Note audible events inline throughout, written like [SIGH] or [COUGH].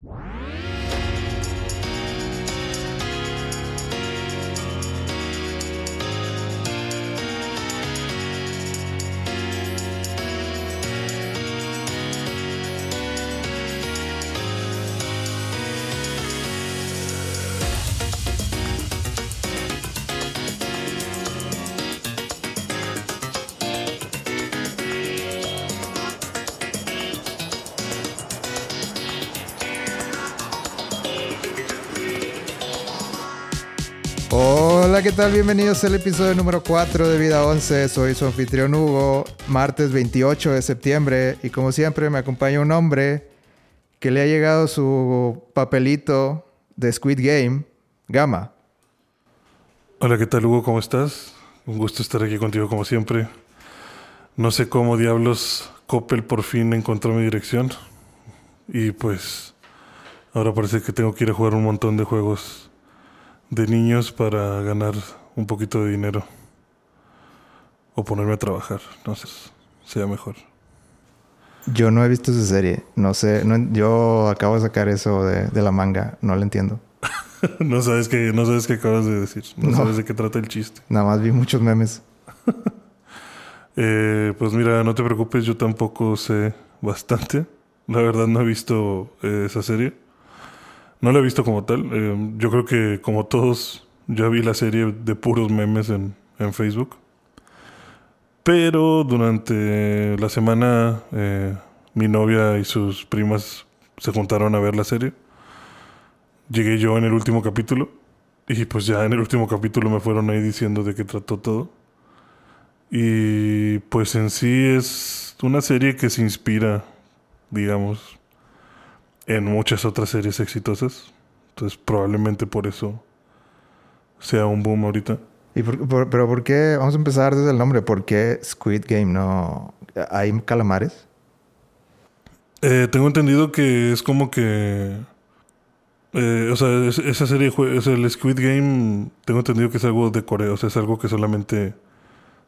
you Hola, ¿qué tal? Bienvenidos al episodio número 4 de Vida 11. Soy su anfitrión Hugo, martes 28 de septiembre y como siempre me acompaña un hombre que le ha llegado su papelito de Squid Game, Gama. Hola, ¿qué tal Hugo? ¿Cómo estás? Un gusto estar aquí contigo como siempre. No sé cómo diablos Coppel por fin encontró mi dirección y pues ahora parece que tengo que ir a jugar un montón de juegos de niños para ganar un poquito de dinero. O ponerme a trabajar. No sé, sea mejor. Yo no he visto esa serie. No sé, yo acabo de sacar eso de, la manga. No lo entiendo. [LAUGHS] no sabes qué, no sabes qué acabas de decir. No, sabes de qué trata el chiste. Nada más vi muchos memes. [LAUGHS] Eh, pues mira, no te preocupes, yo tampoco sé bastante. La verdad no he visto eh, esa serie. No la he visto como tal. Eh, yo creo que como todos, ya vi la serie de puros memes en, Facebook. Pero durante la semana eh, mi novia y sus primas se juntaron a ver la serie. Llegué yo en el último capítulo. Y pues ya en el último capítulo me fueron ahí diciendo de qué trató todo. Y pues en sí es una serie que se inspira, digamos, en muchas otras series exitosas. Entonces probablemente por eso sea un boom ahorita. ¿Y pero por qué? Vamos a empezar desde el nombre. ¿Por qué Squid Game? ¿No hay calamares? Eh, tengo entendido que es como que... Eh, o sea, esa serie, es el Squid Game, tengo entendido que es algo de Corea. O sea, es algo que solamente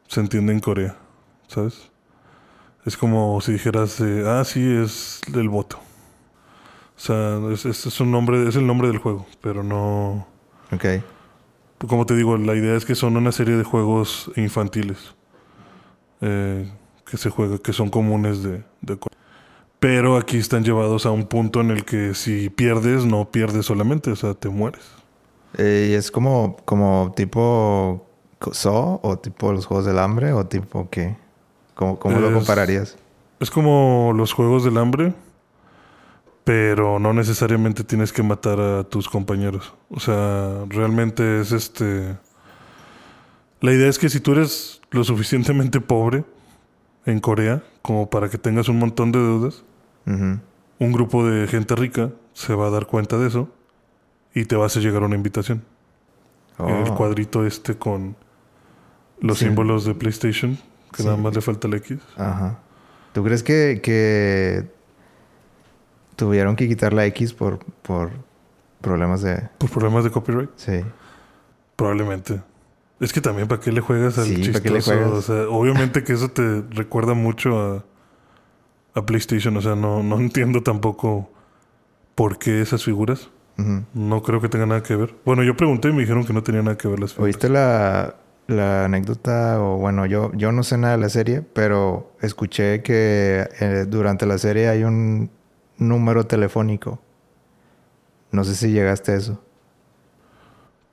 se entiende en Corea. ¿Sabes? Es como si dijeras, ah, sí, es el voto. O sea, es, es, un nombre, es el nombre del juego, pero no. Ok. Como te digo, la idea es que son una serie de juegos infantiles eh, que se juega, que son comunes de, de, Pero aquí están llevados a un punto en el que si pierdes, no pierdes solamente, o sea, te mueres. Eh, ¿Y es como, como tipo So o tipo los Juegos del Hambre o tipo qué? ¿Cómo, cómo lo compararías? Es como los Juegos del Hambre pero no necesariamente tienes que matar a tus compañeros. O sea, realmente es este... La idea es que si tú eres lo suficientemente pobre en Corea como para que tengas un montón de deudas, un grupo de gente rica se va a dar cuenta de eso y te va a hacer llegar una invitación. El oh. cuadrito este con los símbolos de PlayStation, que nada más le falta el X. Ajá. ¿Tú crees que, que Tuvieron que quitar la X por, por problemas de... ¿Por problemas de copyright? Sí. Probablemente. Es que también, ¿para qué le juegas al sí, ¿para qué le juegas? O sea, obviamente que eso te recuerda mucho a, a PlayStation. O sea, no, no entiendo tampoco por qué esas figuras. No creo que tenga nada que ver. Bueno, yo pregunté y me dijeron que no tenía nada que ver las figuras. ¿Oíste la, la anécdota? O bueno, yo, yo no sé nada de la serie, pero escuché que eh, durante la serie hay un número telefónico. No sé si llegaste a eso.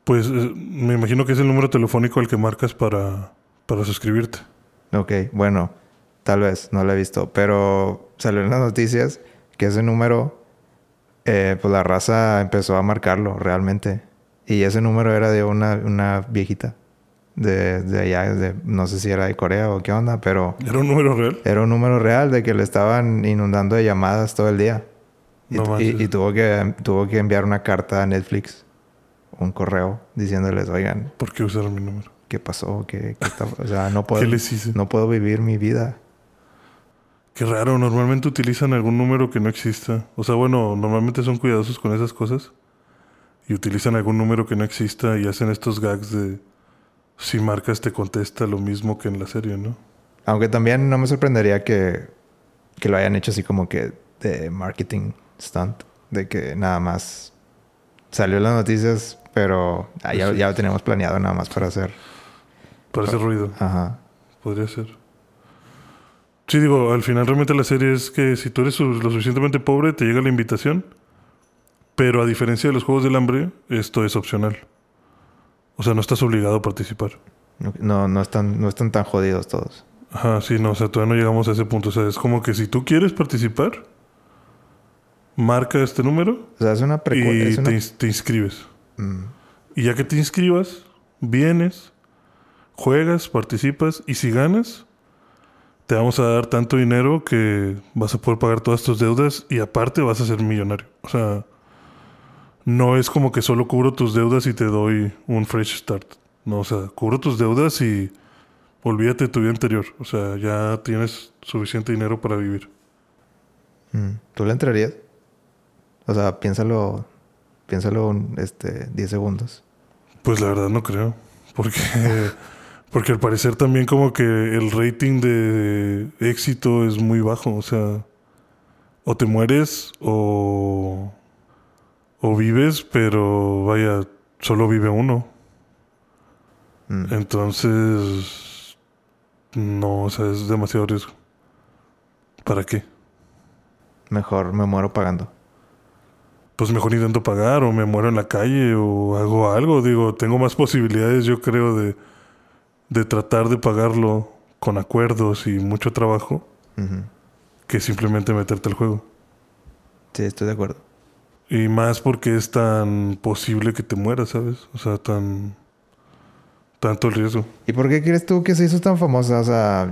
Pues eh, me imagino que es el número telefónico al que marcas para, para suscribirte. Ok, bueno, tal vez, no lo he visto. Pero salió en las noticias que ese número, eh, pues la raza empezó a marcarlo realmente. Y ese número era de una, una viejita de, de allá, de, no sé si era de Corea o qué onda, pero... ¿Era un número real? Era un número real de que le estaban inundando de llamadas todo el día. Y, y, tuvo, que, tuvo que enviar una carta a Netflix, un correo, diciéndoles, oigan... ¿Por qué usaron mi número? ¿Qué pasó? ¿Qué, o sea, no [LAUGHS] puedo, no puedo vivir mi vida. Qué raro, normalmente utilizan algún número que no exista. O sea, bueno, normalmente son cuidadosos con esas cosas. Y utilizan algún número que no exista y hacen estos gags de si marcas te contesta lo mismo que en la serie, ¿no? Aunque también no me sorprendería que, que lo hayan hecho así como que de marketing stunt. De que nada más salió las noticias, pero ah, ya, ya lo teníamos planeado nada más para hacer. Para hacer ruido. Ajá. Podría ser. Sí, digo, al final realmente la serie es que si tú eres lo suficientemente pobre, te llega la invitación. Pero a diferencia de los Juegos del Hambre, esto es opcional. O sea, no estás obligado a participar. No, no están, no están tan jodidos todos. Ajá, sí, no, o sea, todavía no llegamos a ese punto. O sea, es como que si tú quieres participar, marca este número O sea, es una y. Es una... te inscribes. Mm. Y ya que te inscribas, vienes, juegas, participas y si ganas, te vamos a dar tanto dinero que vas a poder pagar todas tus deudas y aparte vas a ser millonario. O sea, no es como que solo cubro tus deudas y te doy un fresh start. No, o sea, cubro tus deudas y olvídate de tu vida anterior. O sea, ya tienes suficiente dinero para vivir. Mm. ¿Tú le entrarías? O sea, piénsalo, piénsalo este, 10 segundos. Pues la verdad no creo. Porque, [LAUGHS] porque al parecer también como que el rating de éxito es muy bajo. O sea, o te mueres o, o vives, pero vaya, solo vive uno. Mm. Entonces, no, o sea, es demasiado riesgo. ¿Para qué? Mejor me muero pagando. Pues mejor intento pagar o me muero en la calle o hago algo. Digo, tengo más posibilidades, yo creo, de, de tratar de pagarlo con acuerdos y mucho trabajo que simplemente meterte al juego. Sí, estoy de acuerdo. Y más porque es tan posible que te mueras, ¿sabes? O sea, tan... Tanto el riesgo. ¿Y por qué crees tú que se hizo tan famosa? O sea,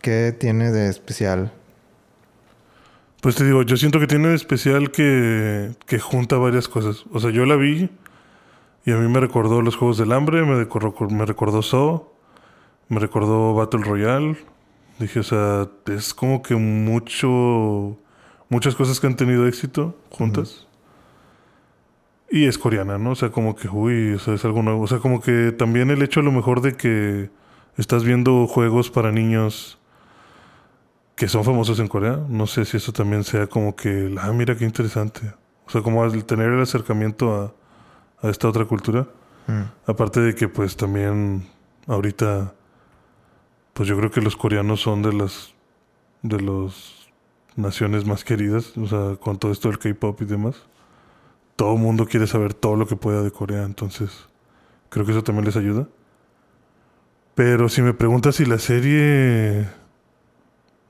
¿qué tiene de especial? Pues te digo, yo siento que tiene de especial que, que junta varias cosas. O sea, yo la vi y a mí me recordó los Juegos del Hambre, me recordó, me recordó Saw, me recordó Battle Royale. Dije, o sea, es como que mucho... Muchas cosas que han tenido éxito juntas. Y es coreana, ¿no? O sea, como que, uy, o sea, es algo nuevo. O sea, como que también el hecho a lo mejor de que estás viendo juegos para niños que son famosos en Corea. No sé si eso también sea como que, ah, mira qué interesante. O sea, como el tener el acercamiento a, a esta otra cultura. Mm. Aparte de que pues también ahorita, pues yo creo que los coreanos son de las, de las naciones más queridas. O sea, con todo esto del K-pop y demás. Todo el mundo quiere saber todo lo que pueda de Corea. Entonces, creo que eso también les ayuda. Pero si me preguntas si la serie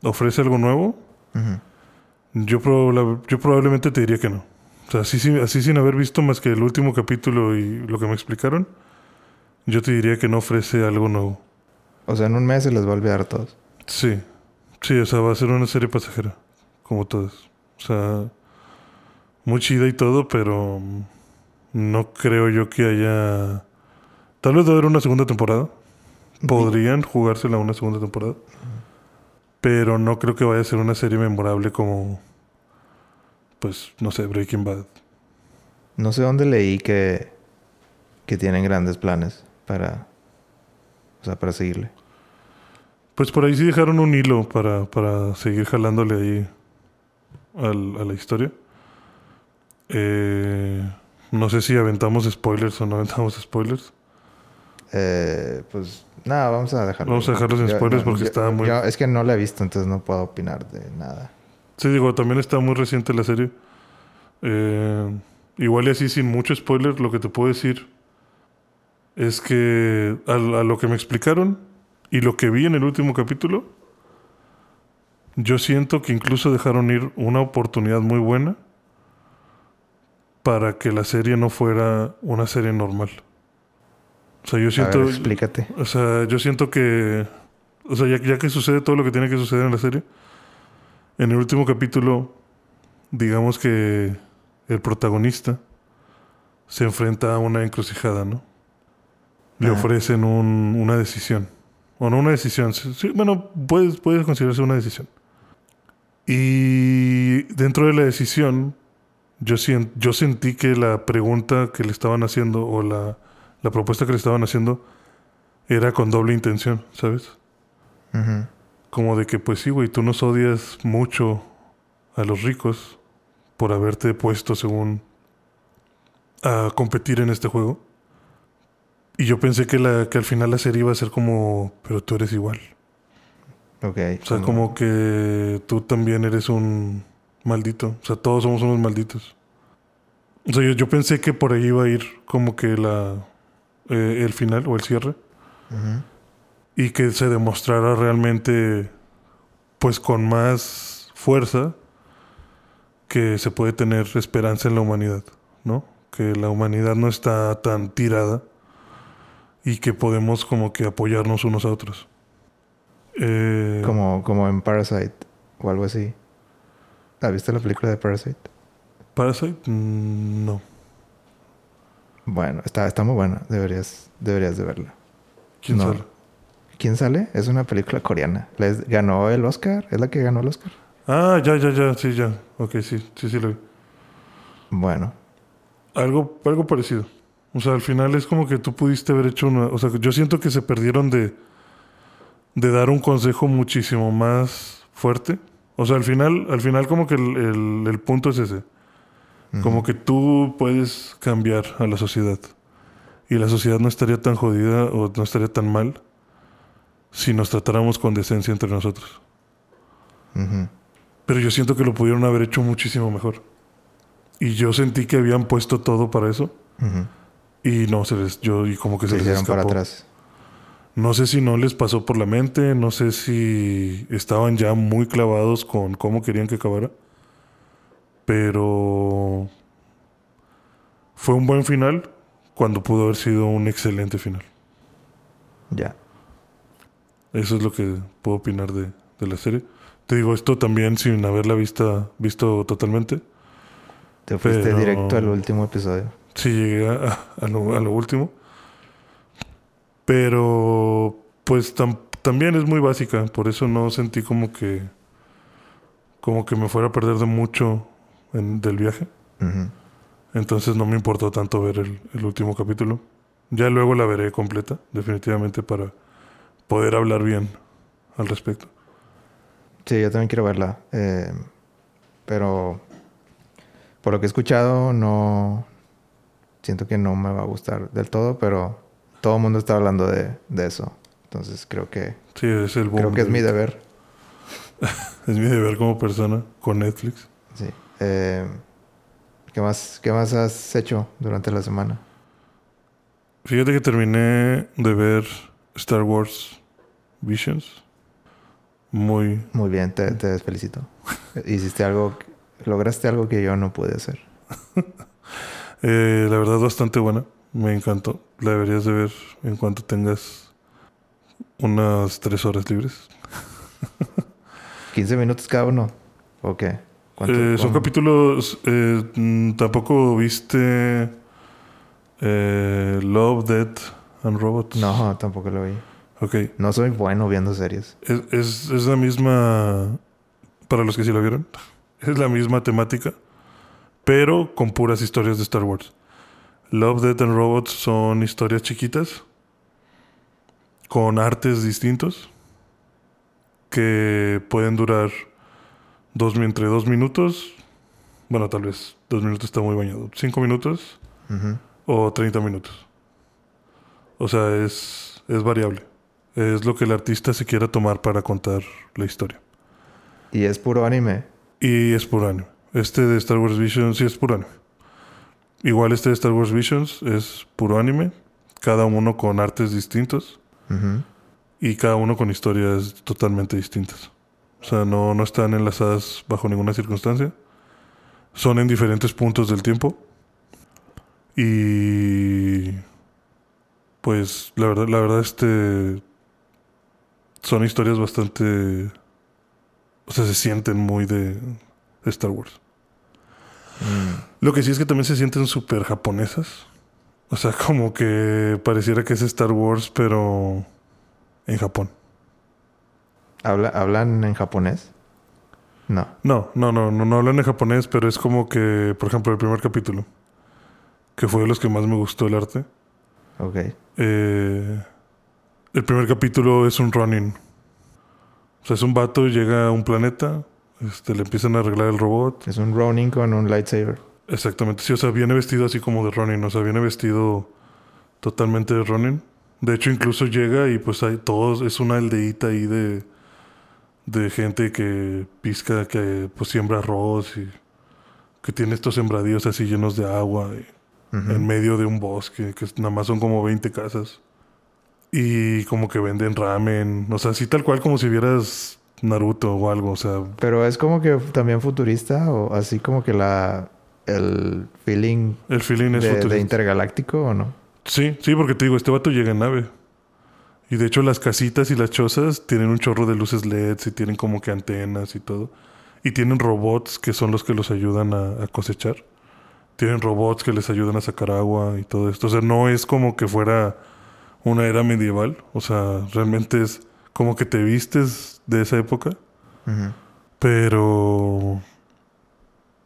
ofrece algo nuevo, yo, proba- yo probablemente te diría que no. O sea, así, sin- así sin haber visto más que el último capítulo y lo que me explicaron, yo te diría que no ofrece algo nuevo. O sea, en un mes se les va a olvidar a todos. Sí, sí, o sea, va a ser una serie pasajera, como todas. O sea, muy chida y todo, pero no creo yo que haya... Tal vez va a haber una segunda temporada. Podrían jugársela una segunda temporada. Pero no creo que vaya a ser una serie memorable como, pues, no sé, Breaking Bad. No sé dónde leí que, que tienen grandes planes para, o sea, para seguirle. Pues por ahí sí dejaron un hilo para, para seguir jalándole ahí al- a la historia. Eh, no sé si aventamos spoilers o no aventamos spoilers. Eh, pues nada, vamos a dejarlo. Vamos a dejarlos Yo- spoilers porque está muy- yo- es que no la he visto, entonces no puedo opinar de nada. Sí, digo, también está muy reciente la serie. Eh, igual y así, sin mucho spoiler, lo que te puedo decir es que a, a lo que me explicaron y lo que vi en el último capítulo, yo siento que incluso dejaron ir una oportunidad muy buena para que la serie no fuera una serie normal. O sea, yo A siento... ver, explícate. O sea, yo siento que. O sea, ya, ya que sucede todo lo que tiene que suceder en la serie, en el último capítulo, digamos que el protagonista se enfrenta a una encrucijada, ¿no? Le Ajá. ofrecen un- una decisión. O no una decisión. sí, bueno, puede, puede considerarse una decisión. Y dentro de la decisión, yo, yo sentí que la pregunta que le estaban haciendo o la, la propuesta que le estaban haciendo era con doble intención, ¿sabes? Como de que, pues sí, güey, tú nos odias mucho a los ricos, por haberte puesto según a competir en este juego. Y yo pensé que, la, que al final la serie iba a ser como, pero tú eres igual. Ok. O sea, como que tú también eres un maldito. O sea, todos somos unos malditos. O sea, yo, yo pensé que por ahí iba a ir como que la eh, el final o el cierre. Y que se demostrara realmente, pues con más fuerza, que se puede tener esperanza en la humanidad, ¿no? Que la humanidad no está tan tirada y que podemos como que apoyarnos unos a otros. Eh, Como, como en Parasite o algo así. ¿Has visto la película de Parasite? Parasite, Mm, no. Bueno, está, está muy buena. Deberías, deberías de verla. ¿Quién No. sabe? ¿Quién sale? Es una película coreana. Les ganó el Oscar. ¿Es la que ganó el Oscar? Ah, ya, ya, ya, sí, ya. Ok, sí, sí, sí lo vi. Bueno. Algo, algo parecido. O sea, al final es como que tú pudiste haber hecho una... O sea, yo siento que se perdieron de, de dar un consejo muchísimo más fuerte. O sea, al final, al final como que el, el- el punto es ese. Como que tú puedes cambiar a la sociedad. Y la sociedad no estaría tan jodida o no estaría tan mal si nos tratáramos con decencia entre nosotros. Pero yo siento que lo pudieron haber hecho muchísimo mejor. Y yo sentí que habían puesto todo para eso. Y no se les, yo y como que se, Se les hicieron para escapó. atrás. No sé si no les pasó por la mente, no sé si estaban ya muy clavados con cómo querían que acabara. Pero fue un buen final cuando pudo haber sido un excelente final. Ya. Eso es lo que puedo opinar de, de la serie. Te digo esto también sin haberla vista, visto totalmente. Te fuiste Pero- directo al último episodio. Sí, llegué a, a lo, a lo último. Pero, pues tam- también es muy básica. Por eso no sentí como que. Como que me fuera a perder de mucho en- del viaje. Entonces no me importó tanto ver el, el último capítulo. Ya luego la veré completa, definitivamente, para poder hablar bien al respecto. Sí, yo también quiero verla. Eh, pero por lo que he escuchado, no. Siento que no me va a gustar del todo, pero todo el mundo está hablando de, de eso. Entonces creo que Sí, es el boom creo que es mi deber. [LAUGHS] es mi deber como persona con Netflix. Sí. Eh, ¿qué, más, ¿Qué más has hecho durante la semana? Fíjate que terminé de ver Star Wars Visions. Muy, Muy bien, te, te felicito. [LAUGHS] Hiciste algo, lograste algo que yo no pude hacer. [LAUGHS] eh, la verdad, bastante buena. Me encantó. La deberías de ver en cuanto tengas unas tres horas libres. [LAUGHS] 15 minutos cada uno. ¿O qué? ¿Cuánto- Eh, son capítulos. eh, mm, Tampoco viste eh, Love, Death and Robots. No, tampoco lo vi. Ok. No soy bueno viendo series. Es, es, es la misma. Para los que sí lo vieron, [LAUGHS] es la misma temática, pero con puras historias de Star Wars. Love, Death and Robots son historias chiquitas, con artes distintos, que pueden durar dos, entre dos minutos. Bueno, tal vez dos minutos está muy bañado. Cinco minutos o 30 minutos. O sea, es, es variable. Es lo que el artista se quiera tomar para contar la historia. Y es puro anime. Y es puro anime. Este de Star Wars Visions sí es puro anime. Igual este de Star Wars Visions es puro anime. Cada uno con artes distintos. Y cada uno con historias totalmente distintas. O sea, no, no están enlazadas bajo ninguna circunstancia. Son en diferentes puntos del tiempo. Y pues la verdad, la verdad, este son historias bastante. O sea, se sienten muy de Star Wars. Mm. Lo que sí es que también se sienten súper japonesas. O sea, [LAUGHS] como que pareciera que es Star Wars, pero en Japón. ¿Habla- ¿Hablan en japonés? No. No, no, no, no, no hablan en japonés, pero es como que, por ejemplo, el primer capítulo, que fue de los que más me gustó el arte. Ok. eh, el primer capítulo es un running. O sea, es un vato, llega a un planeta Este, le empiezan a arreglar el robot. Es un Ronin con un lightsaber. Exactamente, sí, o sea, viene vestido así como de Ronin, o sea, viene vestido totalmente de Ronin. De hecho, incluso llega y pues hay todos, es una aldeíta ahí de, de gente que pisca, que pues siembra arroz y que tiene estos sembradíos así llenos de agua y en medio de un bosque, que nada más son como 20 casas. Y como que venden ramen, o sea, así tal cual como si vieras Naruto o algo, o sea. Pero es como que también futurista o así como que la el feeling El feeling es de, de futurista. intergaláctico o no? Sí, sí, porque te digo, este vato llega en nave. Y de hecho las casitas y las chozas tienen un chorro de luces LEDs y tienen como que antenas y todo. Y tienen robots que son los que los ayudan a, a cosechar. Tienen robots que les ayudan a sacar agua y todo esto. O sea, no es como que fuera una era medieval. O sea, realmente es como que te vistes de esa época. Pero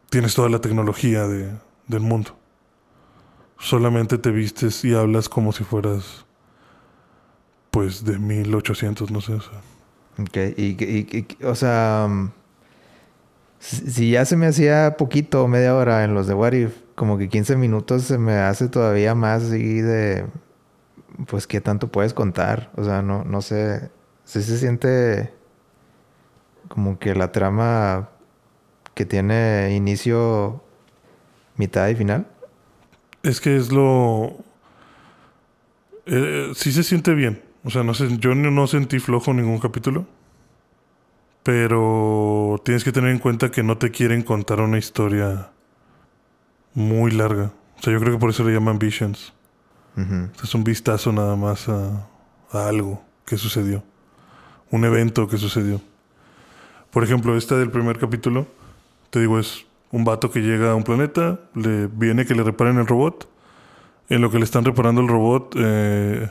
tienes toda la tecnología de- del mundo. Solamente te vistes y hablas como si fueras, pues, de 1800, no sé. O sea. Ok, y, y- y- o sea, mm, si ya se me hacía poquito, media hora en los de What If, como que 15 minutos se me hace todavía más así de, pues, ¿qué tanto puedes contar? O sea, no, no sé, sí se siente como que la trama que tiene inicio, mitad y final. Es que es lo... Eh, sí se siente bien. O sea, no sé, yo no sentí flojo ningún capítulo. Pero tienes que tener en cuenta que no te quieren contar una historia muy larga. O sea, yo creo que por eso le llaman Visions. Es un vistazo nada más a, a algo que sucedió. Un evento que sucedió. Por ejemplo, esta del primer capítulo, te digo, es un vato que llega a un planeta, le viene que le reparen el robot. En lo que le están reparando el robot, eh,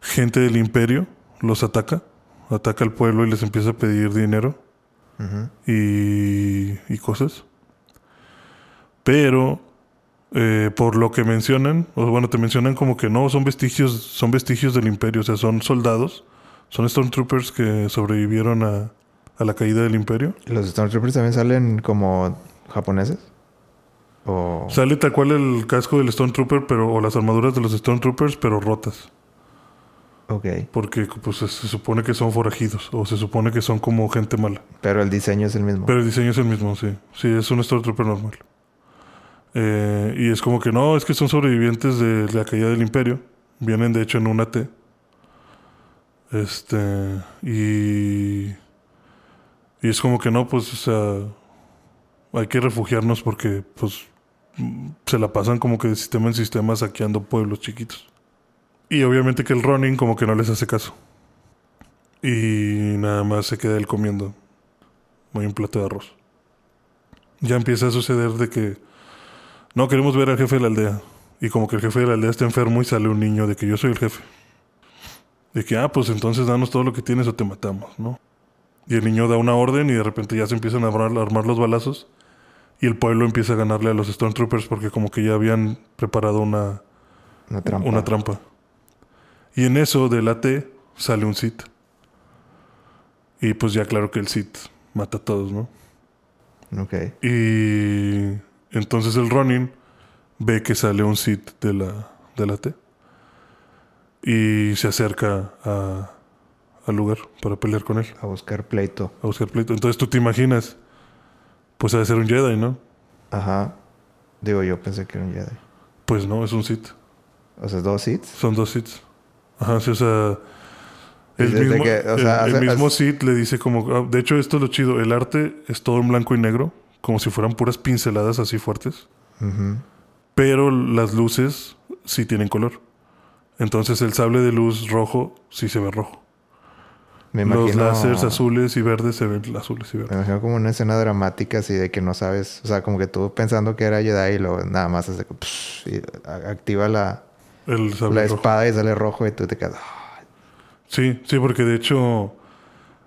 gente del imperio los ataca. Ataca al pueblo y les empieza a pedir dinero y cosas. Pero eh, por lo que mencionan, o bueno, te mencionan como que no, son vestigios, son vestigios del imperio, o sea, son soldados, son Stormtroopers que sobrevivieron a, a la caída del imperio. ¿Los Stormtroopers también salen como japoneses? O... Sale tal cual el casco del Stormtrooper, pero, o las armaduras de los Stormtroopers, pero rotas. Ok. Porque pues, se, se supone que son forajidos, o se supone que son como gente mala. Pero el diseño es el mismo. Pero el diseño es el mismo, sí. Sí, es un Stormtrooper normal. Eh, y es como que no, es que son sobrevivientes de la caída del imperio. Vienen de hecho en una T. Este. Y. Y es como que no, pues, o sea. Hay que refugiarnos porque, pues. Se la pasan como que de sistema en sistema saqueando pueblos chiquitos. Y obviamente que el running como que no les hace caso. Y nada más se queda él comiendo. Muy un plato de arroz. Ya empieza a suceder de que no queremos ver al jefe de la aldea. Y como que el jefe de la aldea está enfermo y sale un niño de que yo soy el jefe. De que, ah, pues entonces danos todo lo que tienes o te matamos, ¿no? Y el niño da una orden y de repente ya se empiezan a armar, a armar los balazos. Y el pueblo empieza a ganarle a los Stormtroopers porque como que ya habían preparado una, Una trampa. una trampa. Y en eso del AT sale un Sith. Y pues ya claro que el Sith mata a todos, ¿no? Ok. Y entonces el Ronin ve que sale un Sith de la, de la T. Y se acerca a- al lugar para pelear con él, A buscar pleito. a buscar pleito. Entonces tú te imaginas, pues ha de ser un Jedi, ¿no? Ajá. Digo, yo pensé que era un Jedi. Pues no, es un Sith. O sea, dos seats. Son dos Siths. Ajá, sí, o sea. El mismo, que, o el- sea, el hace- mismo hace- Sith le dice como... ah, De hecho, esto es lo chido. El arte es todo en blanco y negro. Como si fueran puras pinceladas así fuertes. Ujú. Pero las luces sí tienen color. Entonces el sable de luz rojo sí se ve rojo. Me Los imagino. láseres azules y verdes se ven azules y Me verdes. imagino como una escena dramática así de que no sabes. O sea, como que tú pensando que era Jedi y luego nada más hace. que, psh, y a- activa la, El la rojo. espada y sale rojo y tú te quedas. "Ah". Sí, sí, porque de hecho,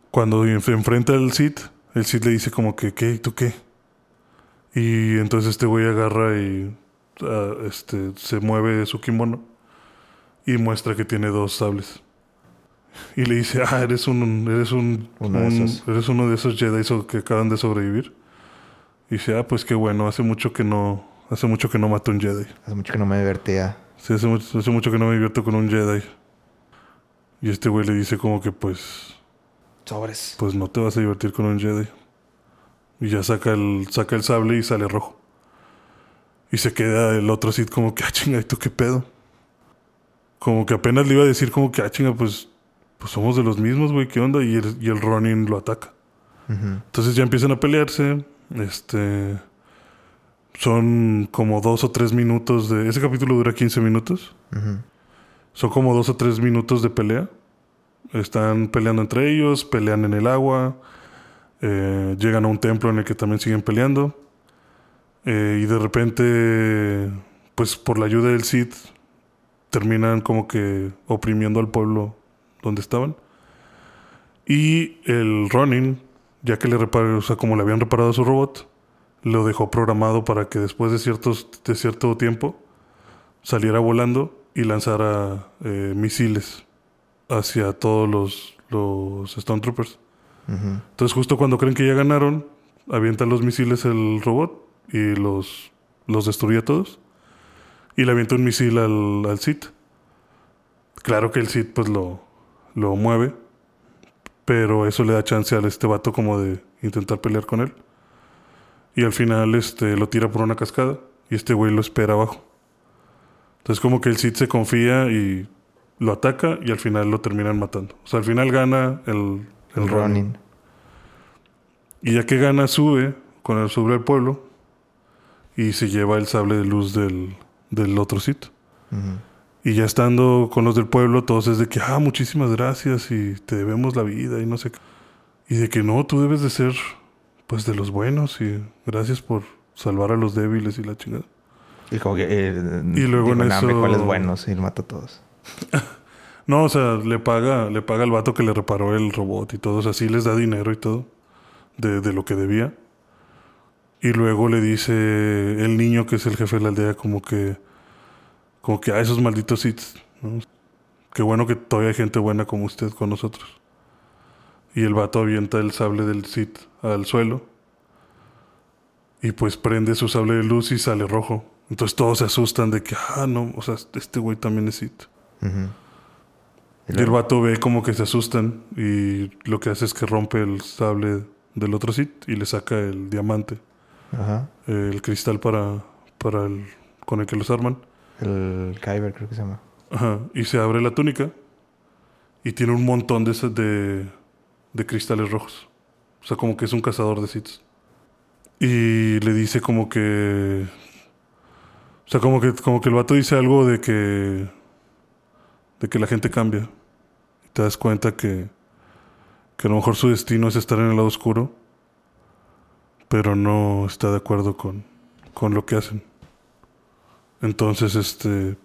cuando enf- enfrenta al Sith, el Sith le dice como que, ¿qué? ¿Y tú qué? Y entonces este güey agarra y ah, este, se mueve su kimono y muestra que tiene dos sables. Y le dice, ah, eres un, eres un, Uno un- eres uno de esos Jedi que acaban de sobrevivir. Y dice, ah, pues qué bueno, hace mucho que no, hace mucho que no mato un Jedi. Hace mucho que no me divertía. Sí, hace mucho, hace mucho que no me divierto con un Jedi. Y este güey le dice como que pues, Sobres. pues no te vas a divertir con un Jedi. Y ya saca el, saca el sable y sale rojo. Y se queda el otro Sith como que, ah, chinga, ¿y tú qué pedo? Como que apenas le iba a decir como que, ah, chinga, pues, pues somos de los mismos, güey, ¿qué onda? Y el, y el Ronin lo ataca. Entonces ya empiezan a pelearse. Este. Son como dos o tres minutos de. Ese capítulo dura 15 minutos. Son como dos o tres minutos de pelea. Están peleando entre ellos, pelean en el agua. eh, llegan a un templo en el que también siguen peleando. eh, y de repente, pues por la ayuda del Cid, terminan como que oprimiendo al pueblo donde estaban. Y el Ronin, ya que le reparó, o sea, como le habían reparado su robot, lo dejó programado para que después de, ciertos, de cierto tiempo saliera volando y lanzara eh, misiles hacia todos los, los Stormtroopers. Ujú. Entonces, justo cuando creen que ya ganaron, avientan los misiles el robot y los, los destruye a todos. Y le avienta un misil al, al Sith. Claro que el Sith pues lo, lo mueve, pero eso le da chance a este vato como de intentar pelear con él. Y al final este, lo tira por una cascada y este güey lo espera abajo. Entonces como que el Sith se confía y lo ataca y al final lo terminan matando. O sea, al final gana el, el El. Ronin. Y ya que gana, sube con el sobre el pueblo y se lleva el sable de luz del, del otro sitio. Y ya estando con los del pueblo, todos es de que, ah, muchísimas gracias y te debemos la vida y no sé qué. Y de que no, tú debes de ser, pues, de los buenos y gracias por salvar a los débiles y la chingada. Y como que... eh, Y luego digo, en "Nah, hombre, eso- ¿cuáles buenos? Y lo mata a todos. [LAUGHS] No, o sea, le paga, le paga al vato que le reparó el robot y todo, o sea, sí les da dinero y todo de, de lo que debía. Y luego le dice el niño que es el jefe de la aldea como que como que a esos malditos Sith, ¿no? Qué bueno que todavía hay gente buena como usted con nosotros. Y el vato avienta el sable del Sith al suelo. Y pues prende su sable de luz y sale rojo. Entonces todos se asustan de que, ah, no, o sea, este güey también es Sith. Y el vato ve como que se asustan y lo que hace es que rompe el sable del otro Sith y le saca el diamante, Ajá. el cristal para, para el, con el que los arman. El Kyber creo que se llama. Ajá. Y se abre la túnica y tiene un montón de, de, de cristales rojos. O sea, como que es un cazador de Siths. Y le dice como que... O sea, como que, como que el vato dice algo de que... De que la gente cambia. Y te das cuenta que... Que a lo mejor su destino es estar en el lado oscuro. Pero no está de acuerdo con, con lo que hacen. Entonces, este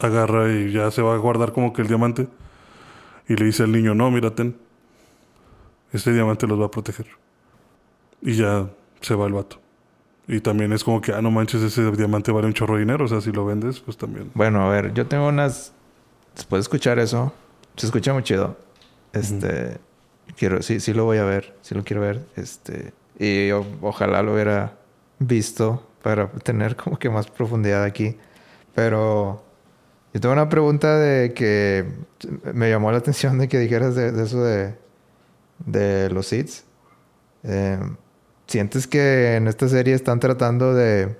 agarra y ya se va a guardar como que el diamante. Y le dice al niño, no, mira, ten. Este diamante los va a proteger. Y ya se va el vato. Y también es como que, ah, no manches, ese diamante vale un chorro de dinero. O sea, si lo vendes, pues también. Bueno, a ver, yo tengo unas... Después de escuchar eso, se escucha muy chido. Este... Quiero... Sí, sí lo voy a ver. Sí lo quiero ver. Este... Y o- ojalá lo hubiera visto para tener como que más profundidad aquí. Pero... Yo tengo una pregunta de que me llamó la atención de que dijeras de, eso de, de los seeds. Eh, ¿Sientes que en esta serie están tratando de,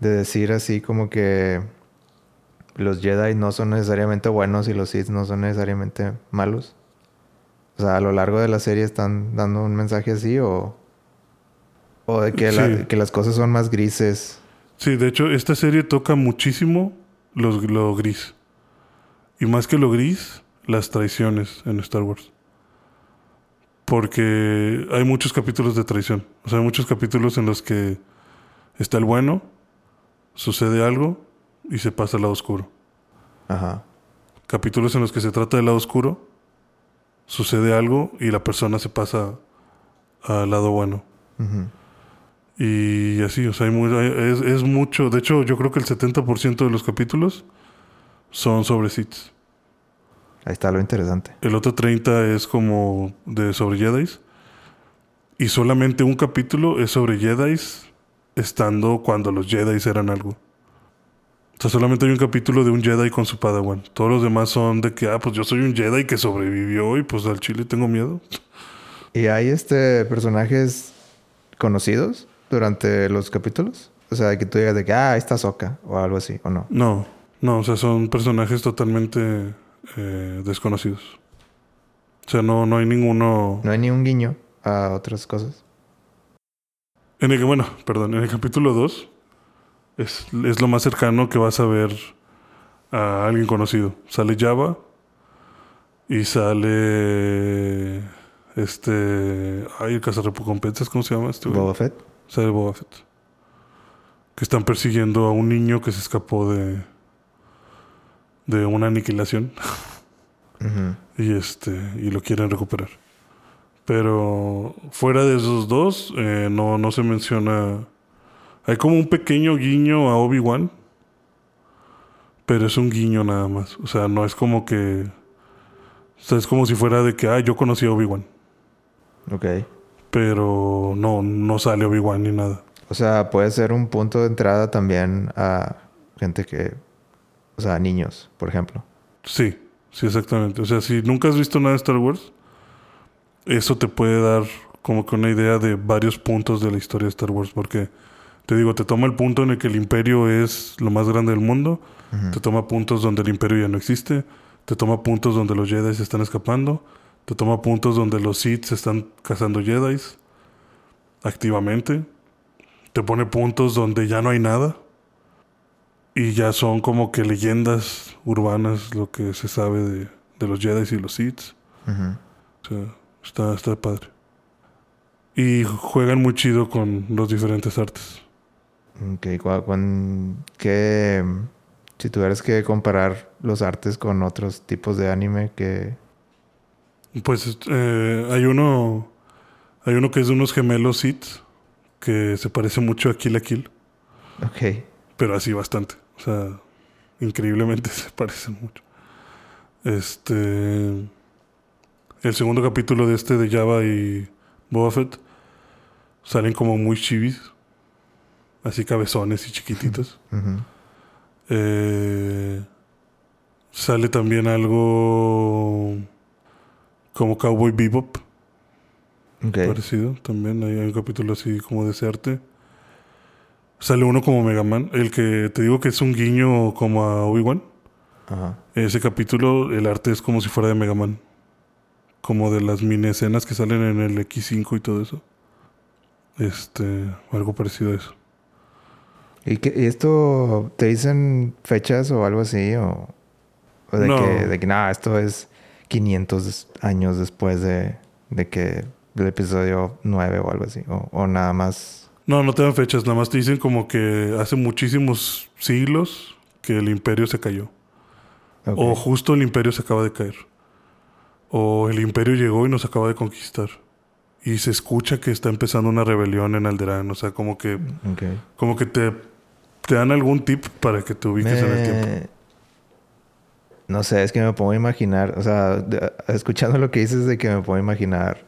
de decir así como que los Jedi no son necesariamente buenos y los Sith no son necesariamente malos? O sea, a lo largo de la serie están dando un mensaje así o, o de que, la- Sí. que las cosas son más grises. Sí, de hecho, esta serie toca muchísimo los, lo gris. Y más que lo gris, las traiciones en Star Wars. Porque hay muchos capítulos de traición. O sea, hay muchos capítulos en los que está el bueno, sucede algo y se pasa al lado oscuro. Ajá. Capítulos en los que se trata del lado oscuro, sucede algo y la persona se pasa al lado bueno. Y así, o sea, hay muy- hay- es, es mucho. De hecho, yo creo que el 70% de los capítulos son sobre Sith. Ahí está lo interesante. El otro 30 es como de sobre Jedi. Y solamente un capítulo es sobre Jedi estando cuando los Jedi eran algo. O sea, solamente hay un capítulo de un Jedi con su Padawan. Todos los demás son de que, ah, pues yo soy un Jedi que sobrevivió y pues al chile tengo miedo. ¿Y hay este personajes conocidos durante los capítulos? O sea, que tú digas de que, ah, ahí está Soka o algo así, ¿o no? No, no, o sea, son personajes totalmente eh, desconocidos. O sea, no, no hay ninguno. No hay ni un guiño a otras cosas. En el que, bueno, perdón, en el capítulo 2 es, es lo más cercano que vas a ver a alguien conocido. Sale Java y sale este. Ay, el cazarrecompensas, ¿cómo se llama este? Boba Fett. Sale Boba Fett. Que están persiguiendo a un niño que se escapó de. de una aniquilación. [LAUGHS] Y este. y lo quieren recuperar. Pero fuera de esos dos, eh, no, no se menciona. Hay como un pequeño guiño a Obi-Wan. Pero es un guiño nada más. O sea, no es como que. O sea, es como si fuera de que, ah, yo conocí a Obi-Wan. Ok. Pero no, no sale Obi-Wan ni nada. O sea, puede ser un punto de entrada también a gente que... O sea, niños, por ejemplo. Sí, sí, exactamente. O sea, si nunca has visto nada de Star Wars, eso te puede dar como que una idea de varios puntos de la historia de Star Wars. Porque, te digo, te toma el punto en el que el imperio es lo más grande del mundo. Te toma puntos donde el imperio ya no existe. Te toma puntos donde los Jedi se están escapando. Te toma puntos donde los Sith se están cazando Jedi activamente. Te pone puntos donde ya no hay nada. Y ya son como que leyendas urbanas lo que se sabe de, de los Jedi y los Sith. O sea, está, está padre. Y juegan muy chido con los diferentes artes. Ok, cua- cuan- ¿qué, si tuvieras que comparar los artes con otros tipos de anime que... Pues eh, hay uno. Hay uno que es de unos gemelos Sith. Que se parece mucho a Kill la Kill. Ok, Pero así bastante. O sea, increíblemente [LAUGHS] se parecen mucho. Este. El segundo capítulo de este de Java y Boba Fett salen como muy chivis. Así cabezones y chiquititos. Eh, sale también algo como Cowboy Bebop, parecido. También hay, un capítulo así como de ese arte. Sale uno como Mega Man, el que te digo que es un guiño como a Obi-Wan. Ese capítulo, el arte es como si fuera de Mega Man. Como de las mini escenas que salen en el X5 y todo eso. Este, algo parecido a eso. ¿Y, y esto te dicen fechas o algo así? ¿O, o de, No. que, de que, nada, esto es 500 des- años después de, de que del episodio 9 o algo así? O, o nada más... No, no te dan fechas, nada más te dicen como que hace muchísimos siglos que el imperio se cayó. O justo el imperio se acaba de caer. O el imperio llegó y nos acaba de conquistar. Y se escucha que está empezando una rebelión en Alderaan. O sea, como que, como que te, te dan algún tip para que te ubiques en el tiempo. No sé, es que me puedo imaginar, o sea, de- escuchando lo que dices de que me puedo imaginar,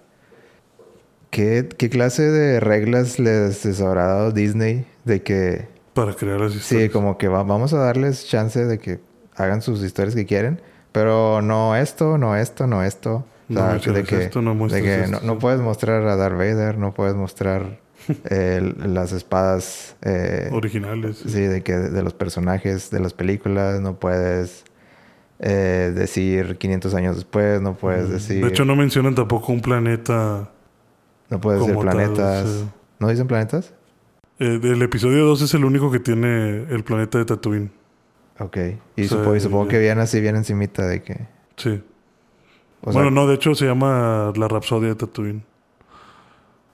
¿qué, qué clase de reglas les, les habrá dado Disney de que, Para crear las sí, historias. como que va- vamos a darles chance de que hagan sus historias que quieren, pero no esto, no esto, no esto. O No sea, de que, esto, no de que esto, no, no sí. puedes mostrar a Darth Vader, no puedes mostrar [LAUGHS] eh, las espadas eh, Originales. Sí, de que de los personajes de las películas no puedes eh, decir 500 años después, no puedes decir... De hecho, no mencionan tampoco un planeta. no puedes decir tal, planetas. o sea. ¿No dicen planetas? Eh, el episodio 2 es el único que tiene el planeta de Tatooine. Ok. Y, O sea, supo- y supongo que viene así, bien encimita de que... Sí. O bueno, sea, no, de hecho se llama La Rapsodia de Tatooine.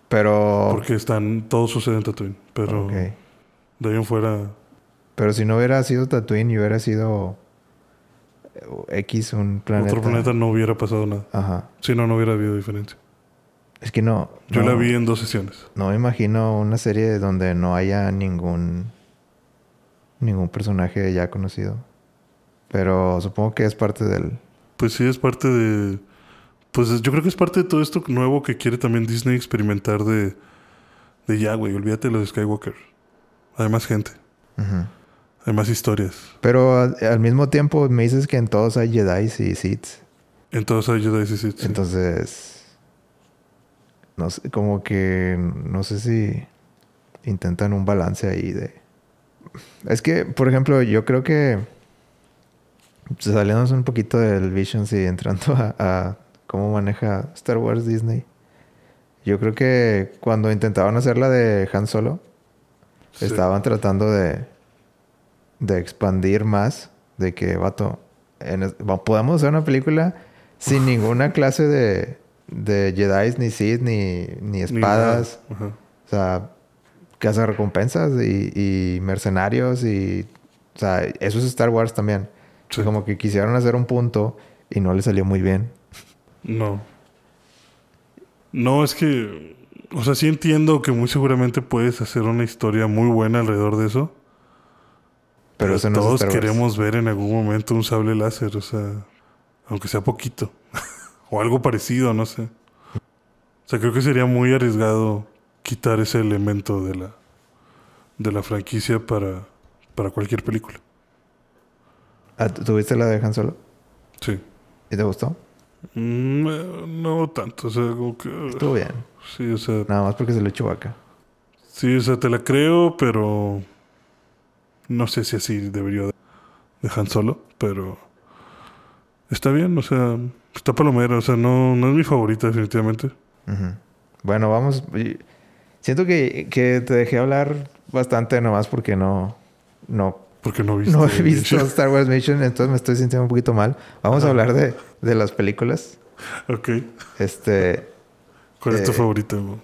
Pero... Porque están, todo sucede en Tatooine. Pero Oh. ok. de ahí en fuera. Pero si no hubiera sido Tatooine y hubiera sido eh, X, un planeta... Otro planeta no hubiera pasado nada. Ajá. Si no, no hubiera habido diferencia. Es que no... Yo no- la vi en dos sesiones. No me imagino una serie donde no haya ningún ningún personaje ya conocido. Pero supongo que es parte del, pues sí es parte de... Pues yo creo que es parte de todo esto nuevo que quiere también Disney experimentar de... De ya, güey, olvídate de los Skywalker. Hay más gente. Ujú. Hay más historias. Pero al, al mismo tiempo me dices que en todos hay Jedi y Sith. Entonces hay Jedi y Sith, sí. Entonces, no sé, como que no sé si intentan un balance ahí de... Es que, por ejemplo, yo creo que saliéndonos un poquito del Visions y entrando a, a cómo maneja Star Wars Disney. Yo creo que cuando intentaban hacer la de Han Solo, Sí. estaban tratando de, de expandir más, de que, vato, en podemos hacer una película sin [LAUGHS] ninguna clase de, de Jedi, ni Sith, ni, ni Ni espadas. O sea, casa recompensas y, y mercenarios y... O sea, eso es Star Wars también. Sí. Como que quisieron hacer un punto y no le salió muy bien. No. No, es que... O sea, sí entiendo que muy seguramente puedes hacer una historia muy buena alrededor de eso. Pero, eso no todos es queremos ver en algún momento un sable láser, o sea, aunque sea poquito. [LAUGHS] o algo parecido, no sé. O sea, creo que sería muy arriesgado quitar ese elemento de la, de la franquicia para, para cualquier película. Ah, ¿tú- ¿Tuviste la de Han Solo? Sí. ¿Y te gustó? Mm, eh, no tanto, o sea, como que... Estuvo bien. Sí, o sea, Nada más porque se le echó vaca. sí, o sea, te la creo, pero... No sé si así debería de de Han Solo, pero... Está bien, o sea, está palomera, o sea, no, no es mi favorita definitivamente. Bueno, vamos. Siento que, que te dejé hablar bastante nomás porque no, no, Porque no viste. no he visto Star Wars Mission, entonces me estoy sintiendo un poquito mal. Vamos a hablar de, de las películas. Ok. Este, ¿Cuál es tu Eh, favorita? güey?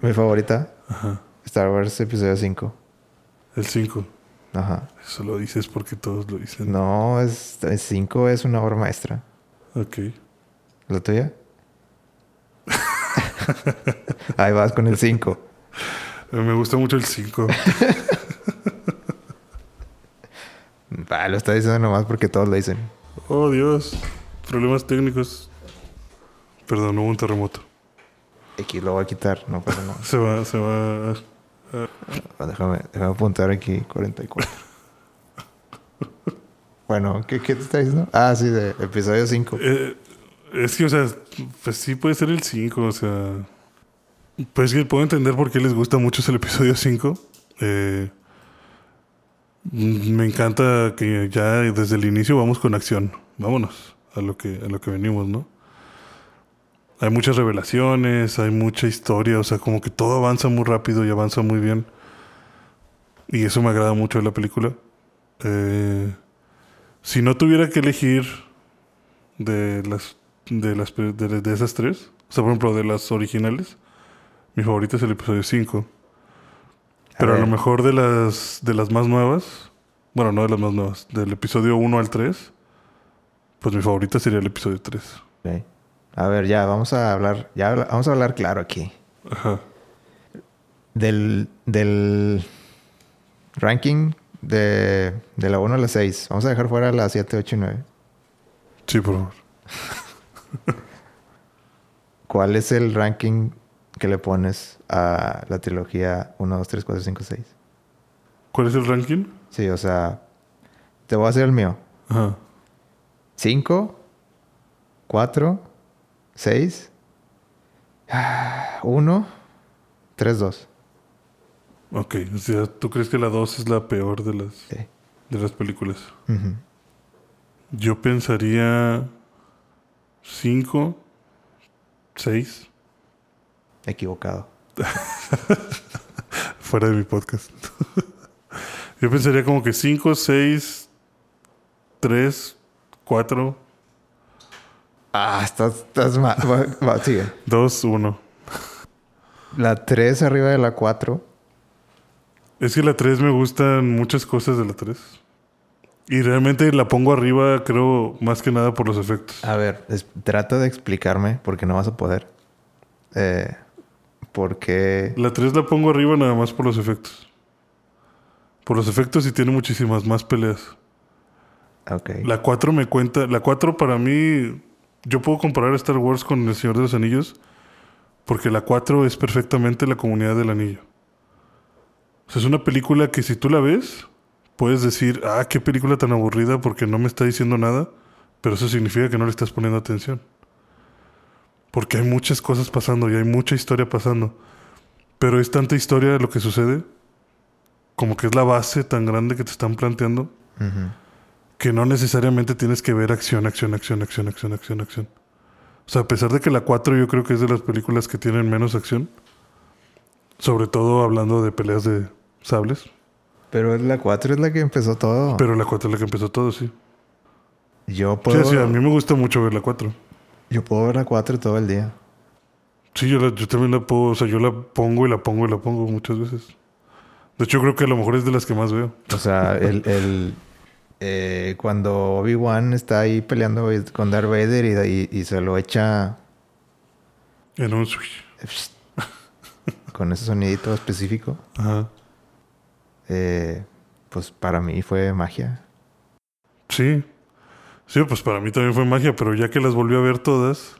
mi favorita, Ajá. Star Wars Episodio 5. El 5. Ajá. Eso lo dices porque todos lo dicen. No, es 5 es una obra maestra. Ok. ¿La tuya? [LAUGHS] Ahí vas con el 5. Eh, Me gusta mucho el 5. [LAUGHS] Ah, lo está diciendo nomás porque todos lo dicen. oh, Dios. Problemas técnicos. Perdón, hubo un terremoto. Aquí lo voy a quitar, no pasa nada. [LAUGHS] Se va, se va. Ah, Déjame, déjame apuntar aquí 44. bueno, ¿qué, ¿qué te está diciendo? Ah, sí, de episodio 5. Eh, es que, o sea, pues sí puede ser el 5, o sea. Pues que puedo entender por qué les gusta mucho el episodio 5. Eh, me encanta que ya desde el inicio vamos con acción. Vámonos a lo que, a lo que venimos, ¿no? Hay muchas revelaciones, hay mucha historia, o sea, como que todo avanza muy rápido y avanza muy bien. Y eso me agrada mucho de la película. Eh, si no tuviera que elegir de las de esas tres, o sea, por ejemplo, de las originales, mi favorita es el episodio 5. Pero a, ver. lo mejor de las de las más nuevas, bueno, no de las más nuevas, del episodio 1 al 3, pues mi favorita sería el episodio 3. Ok. A ver, ya, vamos a hablar, ya vamos a hablar claro aquí. Ajá. Del, del ranking de, de la 1 a la 6. Vamos a dejar fuera la 7, 8 y 9. Sí, por favor. ¿Cuál es el ranking que le pones a la trilogía 1, 2, 3, 4, 5, 6? ¿Cuál es el ranking? Sí, o sea, te voy a hacer el mío. Ajá. 5, 4, 6, 1, 3, 2. Ok, o sea, ¿tú crees que la 2 es la peor de las Sí. de las películas? Ujú. Yo pensaría 5, 6, Equivocado. [LAUGHS] fuera de mi podcast. [LAUGHS] Yo pensaría como que 5, 6, 3, 4, Ah, estás, estás mal. Va, va, sigue. 2, 1. La 3 arriba de la 4. Es que la 3 me gustan muchas cosas de la 3. Y realmente la pongo arriba, creo, más que nada por los efectos. A ver, es- trata de explicarme porque no vas a poder. Eh, ¿Por qué? La 3 la pongo arriba nada más por los efectos. Por los efectos y tiene muchísimas más peleas. Ok. La 4 me cuenta. La 4 para mí. Yo puedo comparar Star Wars con El Señor de los Anillos. Porque la 4 es perfectamente la comunidad del anillo. O sea, es una película que si tú la ves, puedes decir, ah, qué película tan aburrida porque no me está diciendo nada. Pero eso significa que no le estás poniendo atención. Porque hay muchas cosas pasando y hay mucha historia pasando. Pero es tanta historia lo que sucede. Como que es la base tan grande que te están planteando Ujú. que no necesariamente tienes que ver acción, acción, acción, acción, acción, acción, acción. O sea, a pesar de que la 4 yo creo que es de las películas que tienen menos acción, sobre todo hablando de peleas de sables, Pero la 4 es la que empezó todo. pero la 4 es la que empezó todo, sí. yo Sí, puedo, sí, a mí me gusta mucho ver la 4. Yo puedo ver la 4 todo el día. Sí, yo, la- yo también la puedo, o sea, yo la pongo y la pongo y la pongo muchas veces. De hecho, creo que a lo mejor es de las que más veo. O sea, el, el eh, cuando Obi-Wan está ahí peleando con Darth Vader y, y- y se lo echa En un switch. [LAUGHS] con ese sonidito específico, Ajá. eh, pues para mí fue magia. Sí. Sí, pues para mí también fue magia, pero ya que las volví a ver todas,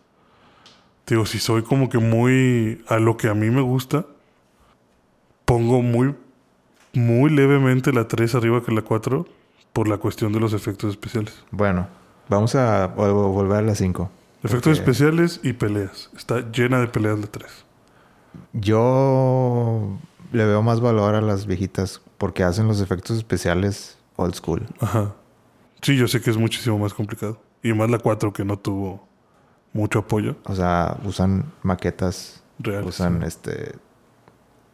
digo, si soy como que muy a lo que a mí me gusta, pongo muy, muy levemente la 3 arriba que la 4 por la cuestión de los efectos especiales. Bueno, vamos a vol- volver a las 5. Efectos especiales y peleas. Está llena de peleas la 3. Yo le veo más valor a las viejitas porque hacen los efectos especiales old school. Ajá. Sí, yo sé que es muchísimo más complicado. Y más la 4 que no tuvo mucho apoyo O sea, usan maquetas, real. usan este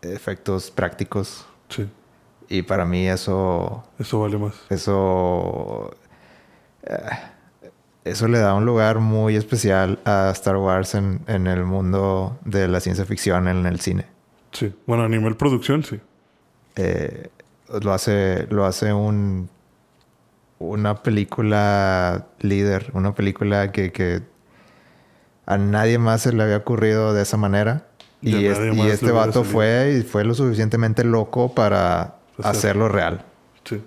efectos prácticos Sí, y para mí eso eso vale más. eso eh, eso le da un lugar muy especial a Star Wars en, en el mundo de la ciencia ficción en el cine. Sí. Bueno, a nivel producción, sí. Eh, lo hace lo hace un una película líder, una película que, que a nadie más se le había ocurrido de esa manera. Y es- este vato fue y fue lo suficientemente loco para Hacer. hacerlo real. Sí.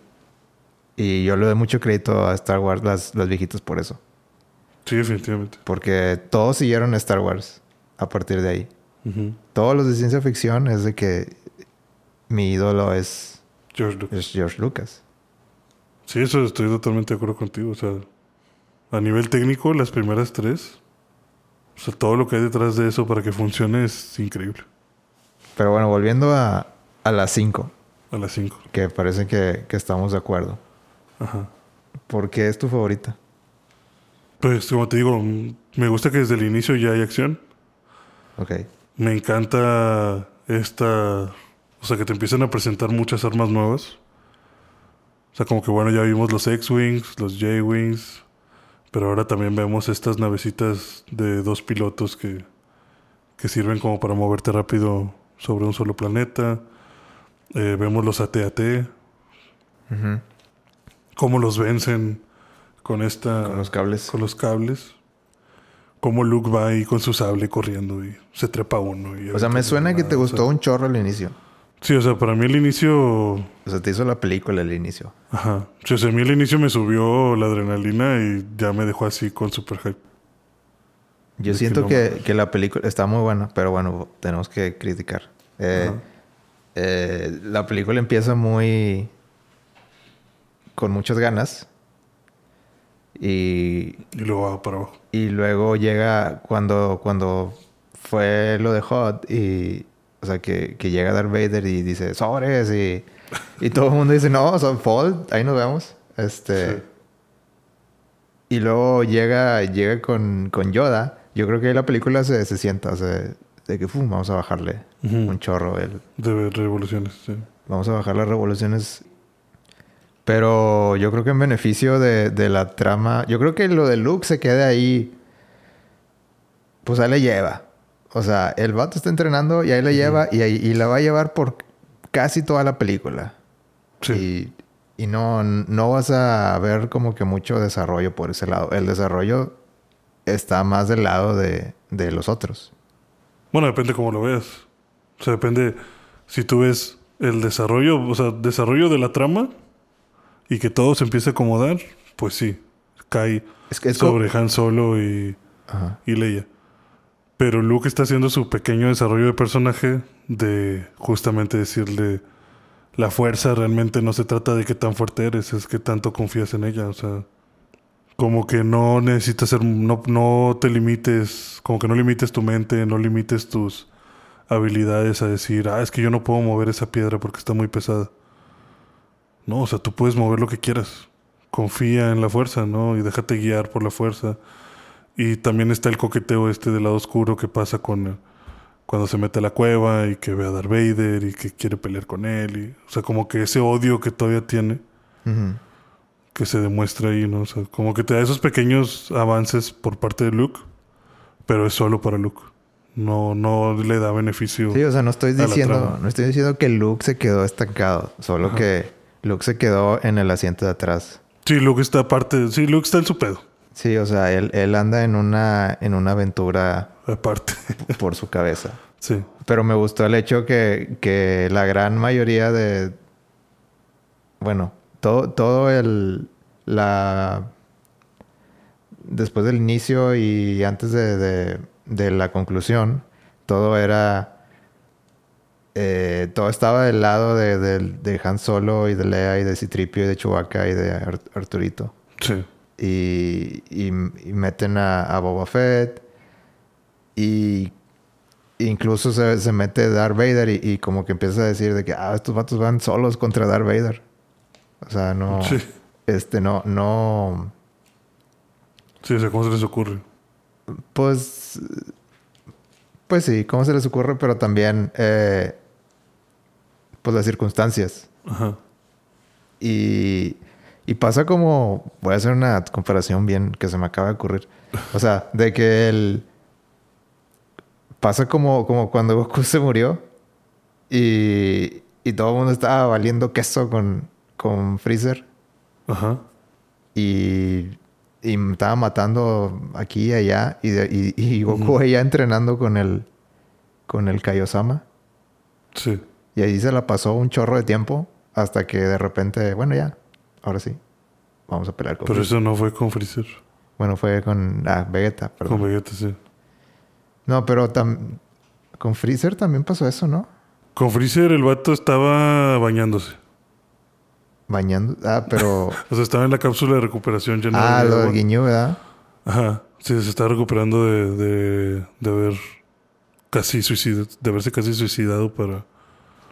Y yo le doy mucho crédito a Star Wars, las, las viejitas por eso. Sí, definitivamente. Porque todos siguieron Star Wars a partir de ahí. Todos los de ciencia ficción es de que mi ídolo es, George Lucas. es George Lucas. Sí, eso estoy totalmente de acuerdo contigo. O sea, a nivel técnico, las primeras tres, o sea, todo lo que hay detrás de eso para que funcione es increíble. Pero bueno, volviendo a, a las 5, A las cinco. que parece que, que estamos de acuerdo. Ajá. ¿Por qué es tu favorita? Pues, como te digo, mm, me gusta que desde el inicio ya hay acción. Ok. Me encanta esta... O sea, que te empiezan a presentar muchas armas nuevas. O sea, como que bueno, ya vimos los X-Wings, los J-Wings. Pero ahora también vemos estas navecitas de dos pilotos que, que sirven como para moverte rápido sobre un solo planeta. Eh, vemos los AT-AT, Ujú. cómo los vencen con esta... Con los cables. con los cables. Cómo Luke va ahí con su sable corriendo y se trepa uno. y O sea, me suena que te granadas, o sea. gustó un chorro al inicio. Sí, o sea, para mí el inicio... O sea, te hizo la película al inicio. Ajá. Sí, o sea, a mí el inicio me subió la adrenalina y ya me dejó así con super hype. Yo siento que no que, la película está muy buena, pero bueno, tenemos que criticar. Eh, eh, la película empieza muy... con muchas ganas. Y, Y luego va para abajo. y luego llega cuando, cuando fue lo de Hot y... O sea, que, que llega Darth Vader y dice, sobres y... Y todo el mundo dice, no, son Fold, ahí nos vemos. Este... Sí. Y luego llega, llega con, con Yoda. Yo creo que ahí la película se, se sienta, o sea, de que "Fum, vamos a bajarle un chorro. el- De revoluciones, sí. vamos a bajar las revoluciones. Pero yo creo que en beneficio de, de la trama, yo creo que lo de Luke se queda ahí. Pues ahí le lleva. O sea, el vato está entrenando y ahí le lleva y, ahí, y la va a llevar por casi toda la película. Sí. Y, y no, no vas a ver como que mucho desarrollo por ese lado. El desarrollo está más del lado de, de los otros. Bueno, depende cómo lo veas. O sea, depende si tú ves el desarrollo, o sea, desarrollo de la trama y que todo se empiece a acomodar, pues sí, cae Es que es co- sobre Han Solo y, Ajá. y Leia. Pero Luke está haciendo su pequeño desarrollo de personaje de justamente decirle la fuerza realmente no se trata de qué tan fuerte eres, es que tanto confías en ella, o sea, como que no necesitas ser no no te limites, como que no limites tu mente, no limites tus habilidades a decir, "Ah, es que yo no puedo mover esa piedra porque está muy pesada." No, o sea, tú puedes mover lo que quieras. Confía en la fuerza, ¿no? Y déjate guiar por la fuerza. Y también está el coqueteo este del lado oscuro que pasa con cuando se mete a la cueva y que ve a Darth Vader y que quiere pelear con él. Y, o sea, como que ese odio que todavía tiene, que se demuestra ahí, ¿no? O sea, como que te da esos pequeños avances por parte de Luke, pero es solo para Luke. No, no le da beneficio. Sí, o sea, no estoy diciendo, no estoy diciendo que Luke se quedó estancado, solo Ajá. que Luke se quedó en el asiento de atrás. Sí, Luke está aparte. Sí, Luke está en su pedo. Sí, o sea, él, él anda en una, en una aventura Aparte. [LAUGHS] por su cabeza. sí. Pero me gustó el hecho que, que la gran mayoría de. Bueno, todo, todo el. La. Después del inicio y antes de, de- de la conclusión, todo era. eh, todo estaba del lado de, de, de Han Solo y de Leia y de Citripio y de Chewbacca y de Ar- Arturito Sí. Y, y- y meten a, a Boba Fett y incluso se, se mete Darth Vader y, y como que empieza a decir de que ah, estos vatos van solos contra Darth Vader. O sea, no, Sí. este, no, no, Sí, o sea, ¿cómo se les ocurre? pues, pues sí, ¿cómo se les ocurre? Pero también, eh, pues las circunstancias. Ajá. Y, y pasa como, voy a hacer una comparación bien que se me acaba de ocurrir. O sea, de que el... Pasa como, como cuando Goku se murió y, y todo el mundo estaba valiendo queso con, con Freezer Ajá. y, y estaba matando aquí y allá y, de- y, y Goku allá entrenando con el, con el Kaiosama. Sí. Y ahí se la pasó un chorro de tiempo hasta que de repente, bueno, ya, ahora sí, vamos a pelear con Pero Freezer. eso no fue con Freezer. Bueno, fue con ah, Vegeta, perdón. Con Vegeta, sí. No, pero tam- con Freezer también pasó eso, ¿no? Con Freezer el vato estaba bañándose. Bañando. Ah, pero. [LAUGHS] O sea, estaba en la cápsula de recuperación llena ah, de lo de agua. Guiñú, ¿verdad? Ajá. Sí, se está recuperando de, de, de haber casi suicidado, de haberse casi suicidado para...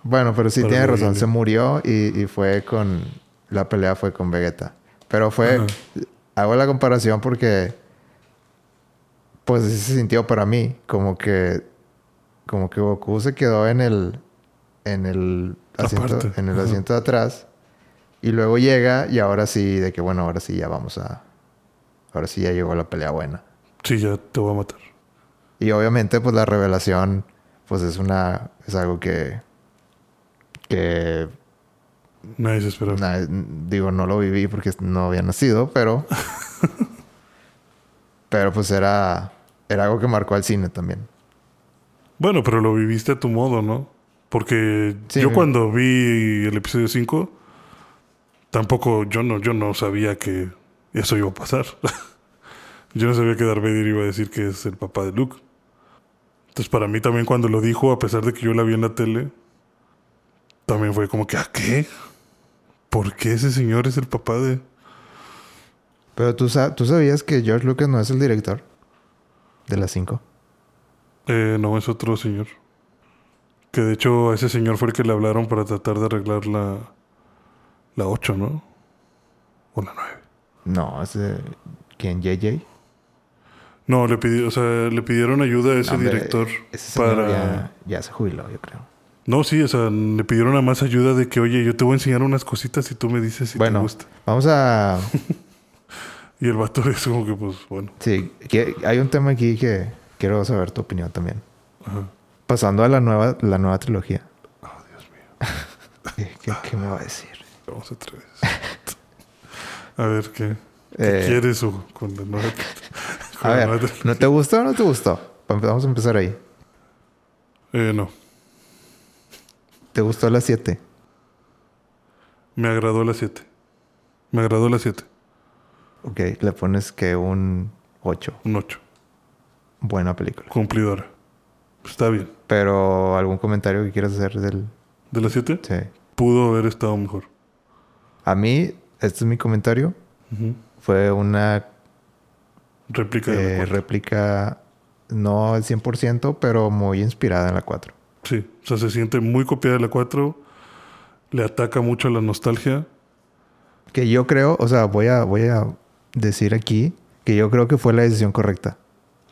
Bueno, pero sí tiene razón. Se murió y, y fue con. La pelea fue con Vegeta. Pero fue. Hago la comparación porque. Pues así se sintió para mí. Como que. Como que Goku se quedó en el. En el asiento, Aparte. en el asiento de atrás. Y luego llega y ahora sí, de que bueno, ahora sí ya vamos a. Ahora sí ya llegó la pelea buena. Sí, ya te voy a matar. Y obviamente, pues la revelación, pues es una. Es algo que. Que. Nadie se esperaba. na- digo, no lo viví porque no había nacido, pero. [LAUGHS] pero pues era. Era algo que marcó al cine también. Bueno, pero lo viviste a tu modo, ¿no? Porque Sí, yo cuando vi el episodio 5, tampoco, yo no, yo no sabía que eso iba a pasar. [LAUGHS] yo no sabía que Darth Vader iba a decir que es el papá de Luke. Entonces para mí también cuando lo dijo, a pesar de que yo la vi en la tele, también fue como que, ¿a qué? ¿Por qué ese señor es el papá de...? Pero tú, sa- tú sabías que George Lucas no es el director de las 5. Eh, no, es otro señor. Que de hecho a ese señor fue el que le hablaron para tratar de arreglar la, la 8, ¿no? O la 9. No, es de- ¿Quién? ¿JJ? No, le, pidió, o sea, le pidieron ayuda a ese No, hombre, director Ese señor para... ya, ya se jubiló, yo creo. No, sí, o sea, le pidieron a más ayuda de que, oye, yo te voy a enseñar unas cositas y tú me dices si te bueno, gusta. vamos a. [LAUGHS] Y el vato es como que, pues, bueno. Sí, que- hay un tema aquí que quiero saber tu opinión también. Ajá. Pasando a la nueva, la nueva trilogía. Oh, Dios mío. [LAUGHS] ¿Qué, qué- qué me va a decir? Vamos otra vez. [LAUGHS] a ver, ¿qué, qué Eh, quieres o con la nueva... con A la ver, nueva- ¿no te gustó o no te gustó? Vamos a empezar ahí. Eh, no. ¿Te gustó la 7? Me agradó la 7. Me agradó la 7. Ok, le pones que un 8. Un 8. Buena película. Cumplidora. Está bien. Pero, ¿algún comentario que quieras hacer del...? ¿De las 7? Sí. Pudo haber estado mejor. A mí, este es mi comentario. Ujú. Fue una Réplica de la eh, cuatro. réplica, no al 100%, pero muy inspirada en la 4. Sí, o sea, se siente muy copiada de la 4. Le ataca mucho la nostalgia. Que yo creo, o sea, voy a, voy a decir aquí que yo creo que fue la decisión correcta.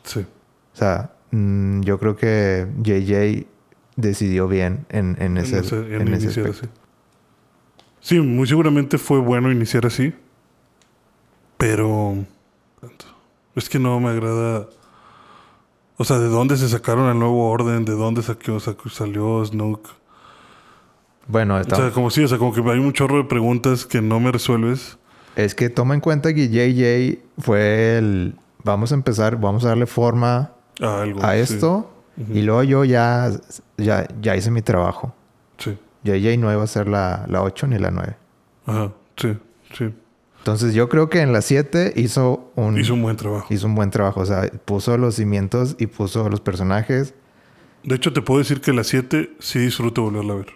Sí. O sea, mm, yo creo que JJ decidió bien en, en ese, en ese- en en ese iniciar aspecto. así. Sí, muy seguramente fue bueno iniciar así. Pero. Es que no me agrada. O sea, ¿de dónde se sacaron el nuevo orden? ¿De dónde saqueó- sacó- salió Snoke? Bueno, O está- sea, como sí, o sea, como que hay un chorro de preguntas que no me resuelves. es que toma en cuenta que JJ fue el... Vamos a empezar, vamos a darle forma A algo. a sí. esto. Y luego yo ya, ya, ya hice mi trabajo. Sí. JJ no iba a ser la, la 8 ni la 9. Ajá. Sí. Sí. Entonces yo creo que en la 7 hizo un, Hizo un buen trabajo. hizo un buen trabajo. O sea, puso los cimientos y puso los personajes. De hecho, te puedo decir que la 7 sí disfruto volverla a ver.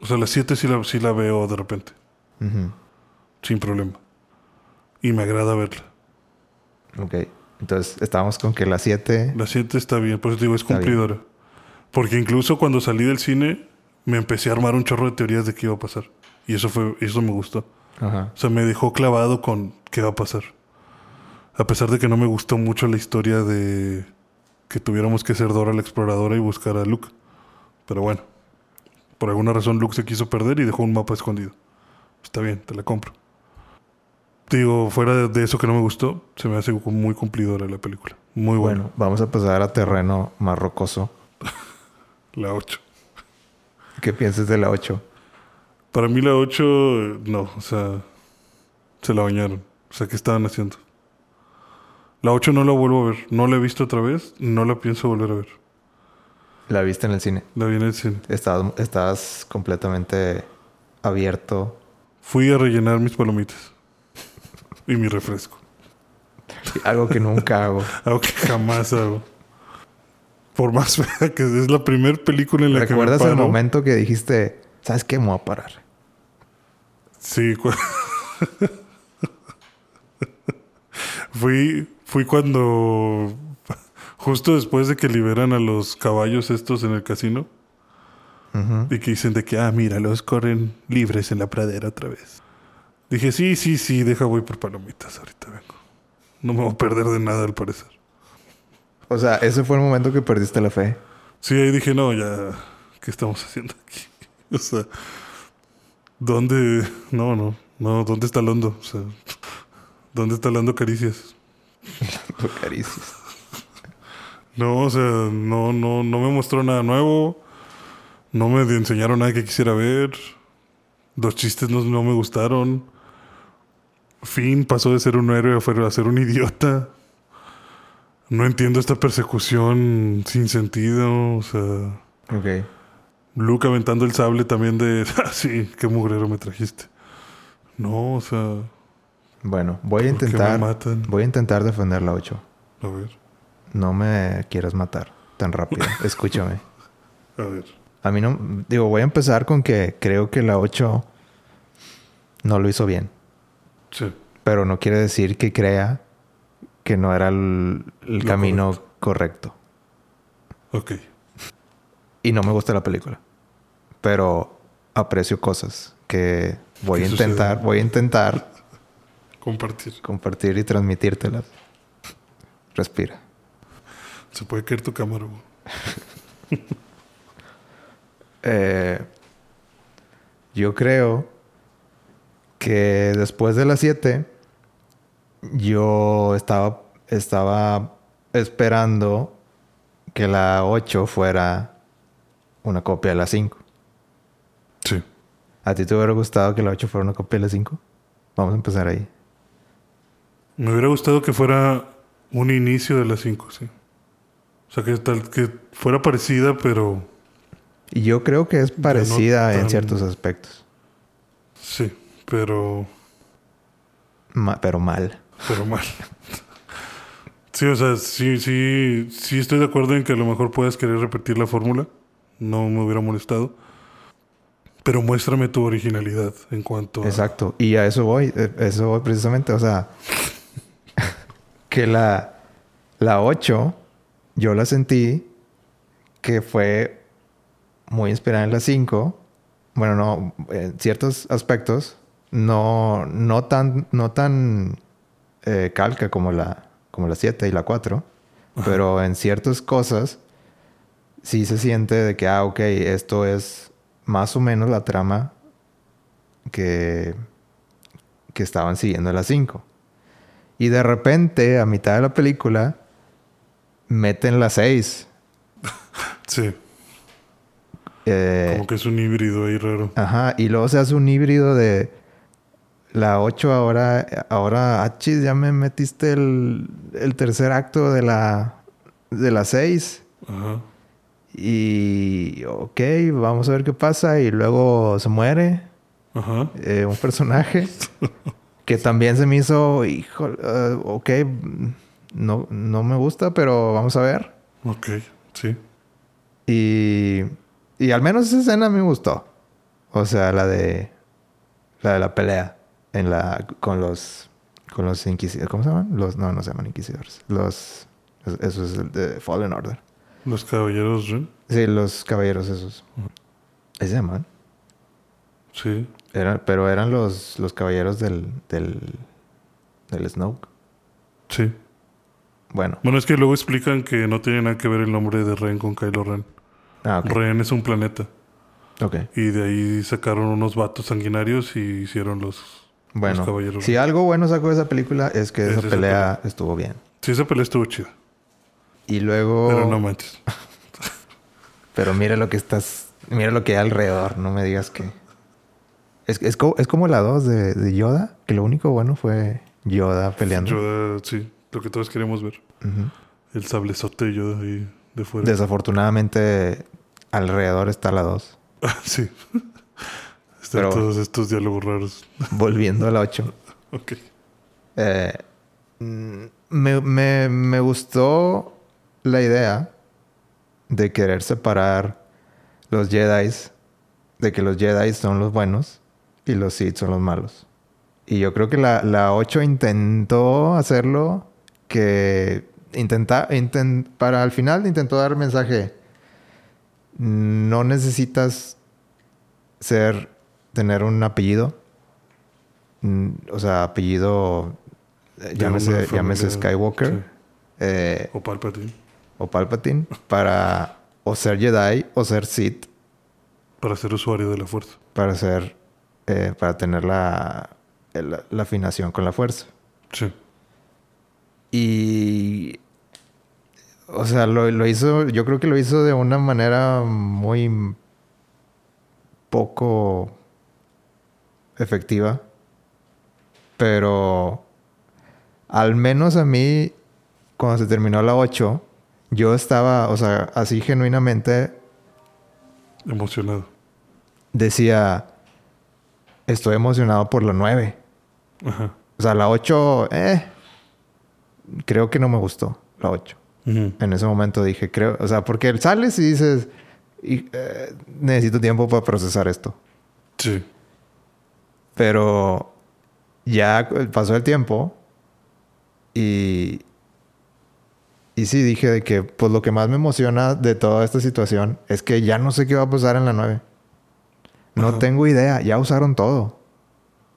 O sea, la 7 sí la, sí la veo de repente. Sin problema. Y me agrada verla. Ok. Entonces estábamos con que la 7... La 7 está bien, por eso te digo, es bien. cumplidora. Porque incluso cuando salí del cine, me empecé a armar un chorro de teorías de qué iba a pasar. Y eso fue, eso me gustó. Ajá. O sea, me dejó clavado con qué va a pasar. A pesar de que no me gustó mucho la historia de que tuviéramos que ser Dora la exploradora y buscar a Luke. Pero bueno, por alguna razón Luke se quiso perder y dejó un mapa escondido. Está bien, te la compro. Digo, fuera de- eso que no me gustó, se me hace muy cumplidora la película. Muy buena. Bueno, vamos a pasar a terreno más rocoso. [LAUGHS] La 8. ¿Qué piensas de la 8? Para mí la 8, eh, no, o sea, se la bañaron. O sea, ¿qué estaban haciendo? La 8 no la vuelvo a ver. No la he visto otra vez. No la pienso volver a ver. La viste en el cine. La vi en el cine. Estabas, estabas completamente abierto. Fui a rellenar mis palomitas. Y mi refresco. Algo que nunca hago. [LAUGHS] Algo que jamás hago. Por más fea que es la primera película en la que me ¿Recuerdas el momento que dijiste, ¿sabes qué? Me voy a parar. Sí, fui, fui cuando justo después de que liberan a los caballos estos en el casino Ujú. y que dicen de que, ah, mira, los corren libres en la pradera otra vez. Dije, sí, sí, sí, deja voy por palomitas, ahorita vengo. No me voy a perder de nada al parecer. O sea, ese fue el momento que perdiste la fe. Sí, ahí dije, no, ya, ¿qué estamos haciendo aquí? [LAUGHS] O sea, ¿dónde? No, no, no, ¿dónde está Londo? O sea, ¿dónde está Lando Caricias? Caricias. No, o sea, no, no, no me mostró nada nuevo. No me enseñaron nada que quisiera ver. Los chistes no, no me gustaron. Finn pasó de ser un héroe a ser un idiota. No entiendo esta persecución sin sentido. O sea, Ok. Luke aventando el sable también de, ah, [LAUGHS] sí, qué mugrero me trajiste. No, o sea, Bueno, voy a ¿por qué me intentar. Voy a intentar defender la 8. A ver, No me quieras matar tan rápido. [LAUGHS] Escúchame. a ver. A mí no. Digo, voy a empezar con que creo que la 8 no lo hizo bien. Sí, Pero no quiere decir que crea que no era el, camino correcto. ok. Y no me gusta la película. Pero aprecio cosas que voy ¿Qué a intentar, sucede? voy a intentar Compartir. compartir y transmitírtelas. Respira. Se puede caer tu cámara. [LAUGHS] Eh, yo creo que después de las 7 yo estaba, estaba esperando que la 8 fuera una copia de la 5. ¿A ti te hubiera gustado que la 8 fuera una copia de la 5? Vamos a empezar ahí. Me hubiera gustado que fuera un inicio de las 5, sí. O sea, que, tal, que fuera parecida, pero Y yo creo que es parecida en tan- ciertos aspectos. sí. Pero Ma- pero mal. pero mal. Sí, o sea, sí, sí, sí estoy de acuerdo en que a lo mejor puedas querer repetir la fórmula. No me hubiera molestado. Pero muéstrame tu originalidad en cuanto a... Exacto. Y a eso voy. eh, Eso voy precisamente. O sea, [LAUGHS] que la, la 8, yo la sentí que fue muy inspirada en la 5. Bueno, no, en ciertos aspectos, no, no tan, no tan eh, calca como la, como la 7 y la 4. Pero en ciertas cosas sí se siente de que, ah, ok, esto es más o menos la trama que, que estaban siguiendo en la 5. Y de repente, a mitad de la película, meten la 6. [LAUGHS] Sí, Eh, como que es un híbrido ahí raro. Ajá, y luego se hace un híbrido de la 8 ahora, ahora, ah, chis, ya me metiste el, el tercer acto de la, de la 6. Ajá. Y, ok, vamos a ver qué pasa. Y luego se muere Ajá. eh, un personaje que también se me hizo, hijo, eh, ok, no, no me gusta, pero vamos a ver. Ok, sí. Y, y al menos esa escena me gustó. O sea, la de la de la pelea en la con los con los inquisidores, ¿cómo se llaman? Los no, no se llaman inquisidores. Los eso es el de Fallen Order. Los caballeros Ren. Sí, los caballeros esos. ¿Ese se llaman? Sí. Pero eran los, los caballeros del, del, del Snoke. Sí. Bueno. Bueno, es que luego explican que no tiene nada que ver el nombre de Ren con Kylo Ren. Ah. Ren es un planeta. Ok. Y de ahí sacaron unos vatos sanguinarios y hicieron los, Bueno, los caballeros. si algo bueno sacó de esa película es que Es esa esa pelea estuvo bien. Sí, esa pelea estuvo chida. Y luego... Pero no manches. [LAUGHS] Pero mira lo que estás... Mira lo que hay alrededor. No me digas que... Es, es, co- es como la 2 de, de Yoda. Que lo único bueno fue Yoda peleando. Yoda, sí, lo que todos queremos ver. El sablezote de Yoda ahí de fuera. Desafortunadamente, alrededor está la 2. Ah, [LAUGHS] sí. [LAUGHS] Están Pero- todos estos diálogos raros. Volviendo a la 8. Ok. Eh, mm, me, me, me gustó la idea de querer separar los Jedi, de que los Jedi son los buenos y los Sith son los malos. Y yo creo que la, la 8 intentó hacerlo, que intenta, inten- para al final intentó dar mensaje, no necesitas ser, tener un apellido, Mm, o sea, apellido, eh, llámese, llámese Skywalker sí. eh, O Palpatine. O Palpatine para o ser Jedi o ser Sith Para ser usuario de la fuerza. para ser eh, para tener la, la afinación con la fuerza. Sí. Y o sea, lo, lo hizo, yo creo que lo hizo de una manera muy poco efectiva. Pero al menos a mí, cuando se terminó la 8, yo estaba, o sea, así genuinamente Emocionado. decía, estoy emocionado por la 9. Ajá. O sea, la 8, eh, creo que no me gustó la 8. Ujú. En ese momento dije, creo, o sea, porque sales y dices, y, eh, necesito tiempo para procesar esto. Sí. Pero ya pasó el tiempo y, y sí dije de que pues lo que más me emociona de toda esta situación es que ya no sé qué va a pasar en la 9. No Ajá. tengo idea, ya usaron todo.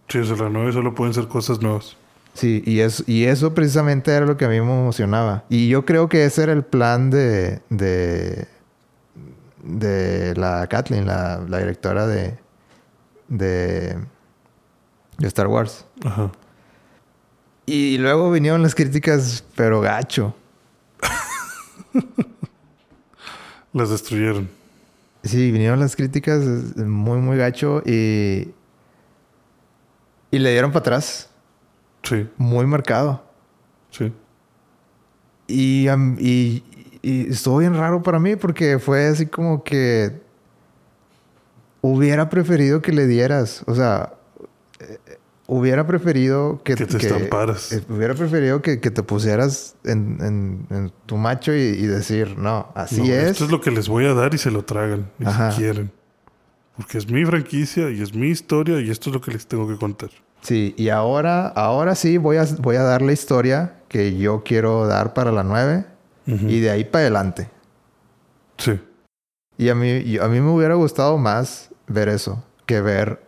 Sí, sea, la 9 solo pueden ser cosas nuevas. Sí, y, es, y eso precisamente era lo que a mí me emocionaba. Y yo creo que ese era el plan de, de, de la Kathleen, la, la directora de, de, de Star Wars. Ajá. Y luego vinieron las críticas, pero gacho. [LAUGHS] Las destruyeron. Sí, vinieron las críticas muy, muy gacho y, y le dieron para atrás, Sí, muy marcado. sí. Y, y, y estuvo bien raro para mí porque fue así como que hubiera preferido que le dieras, o sea, eh, hubiera preferido que, Que te estamparas. eh, hubiera preferido que, que te pusieras en, en- en tu macho y, y decir, no, así No, es. Esto es lo que les voy a dar y se lo tragan. Y Ajá. si quieren. Porque es mi franquicia y es mi historia y esto es lo que les tengo que contar. Sí, y ahora, ahora sí voy a, voy a dar la historia que yo quiero dar para la 9 Ujú. y de ahí para adelante. Sí. Y a mí, a mí me hubiera gustado más ver eso que ver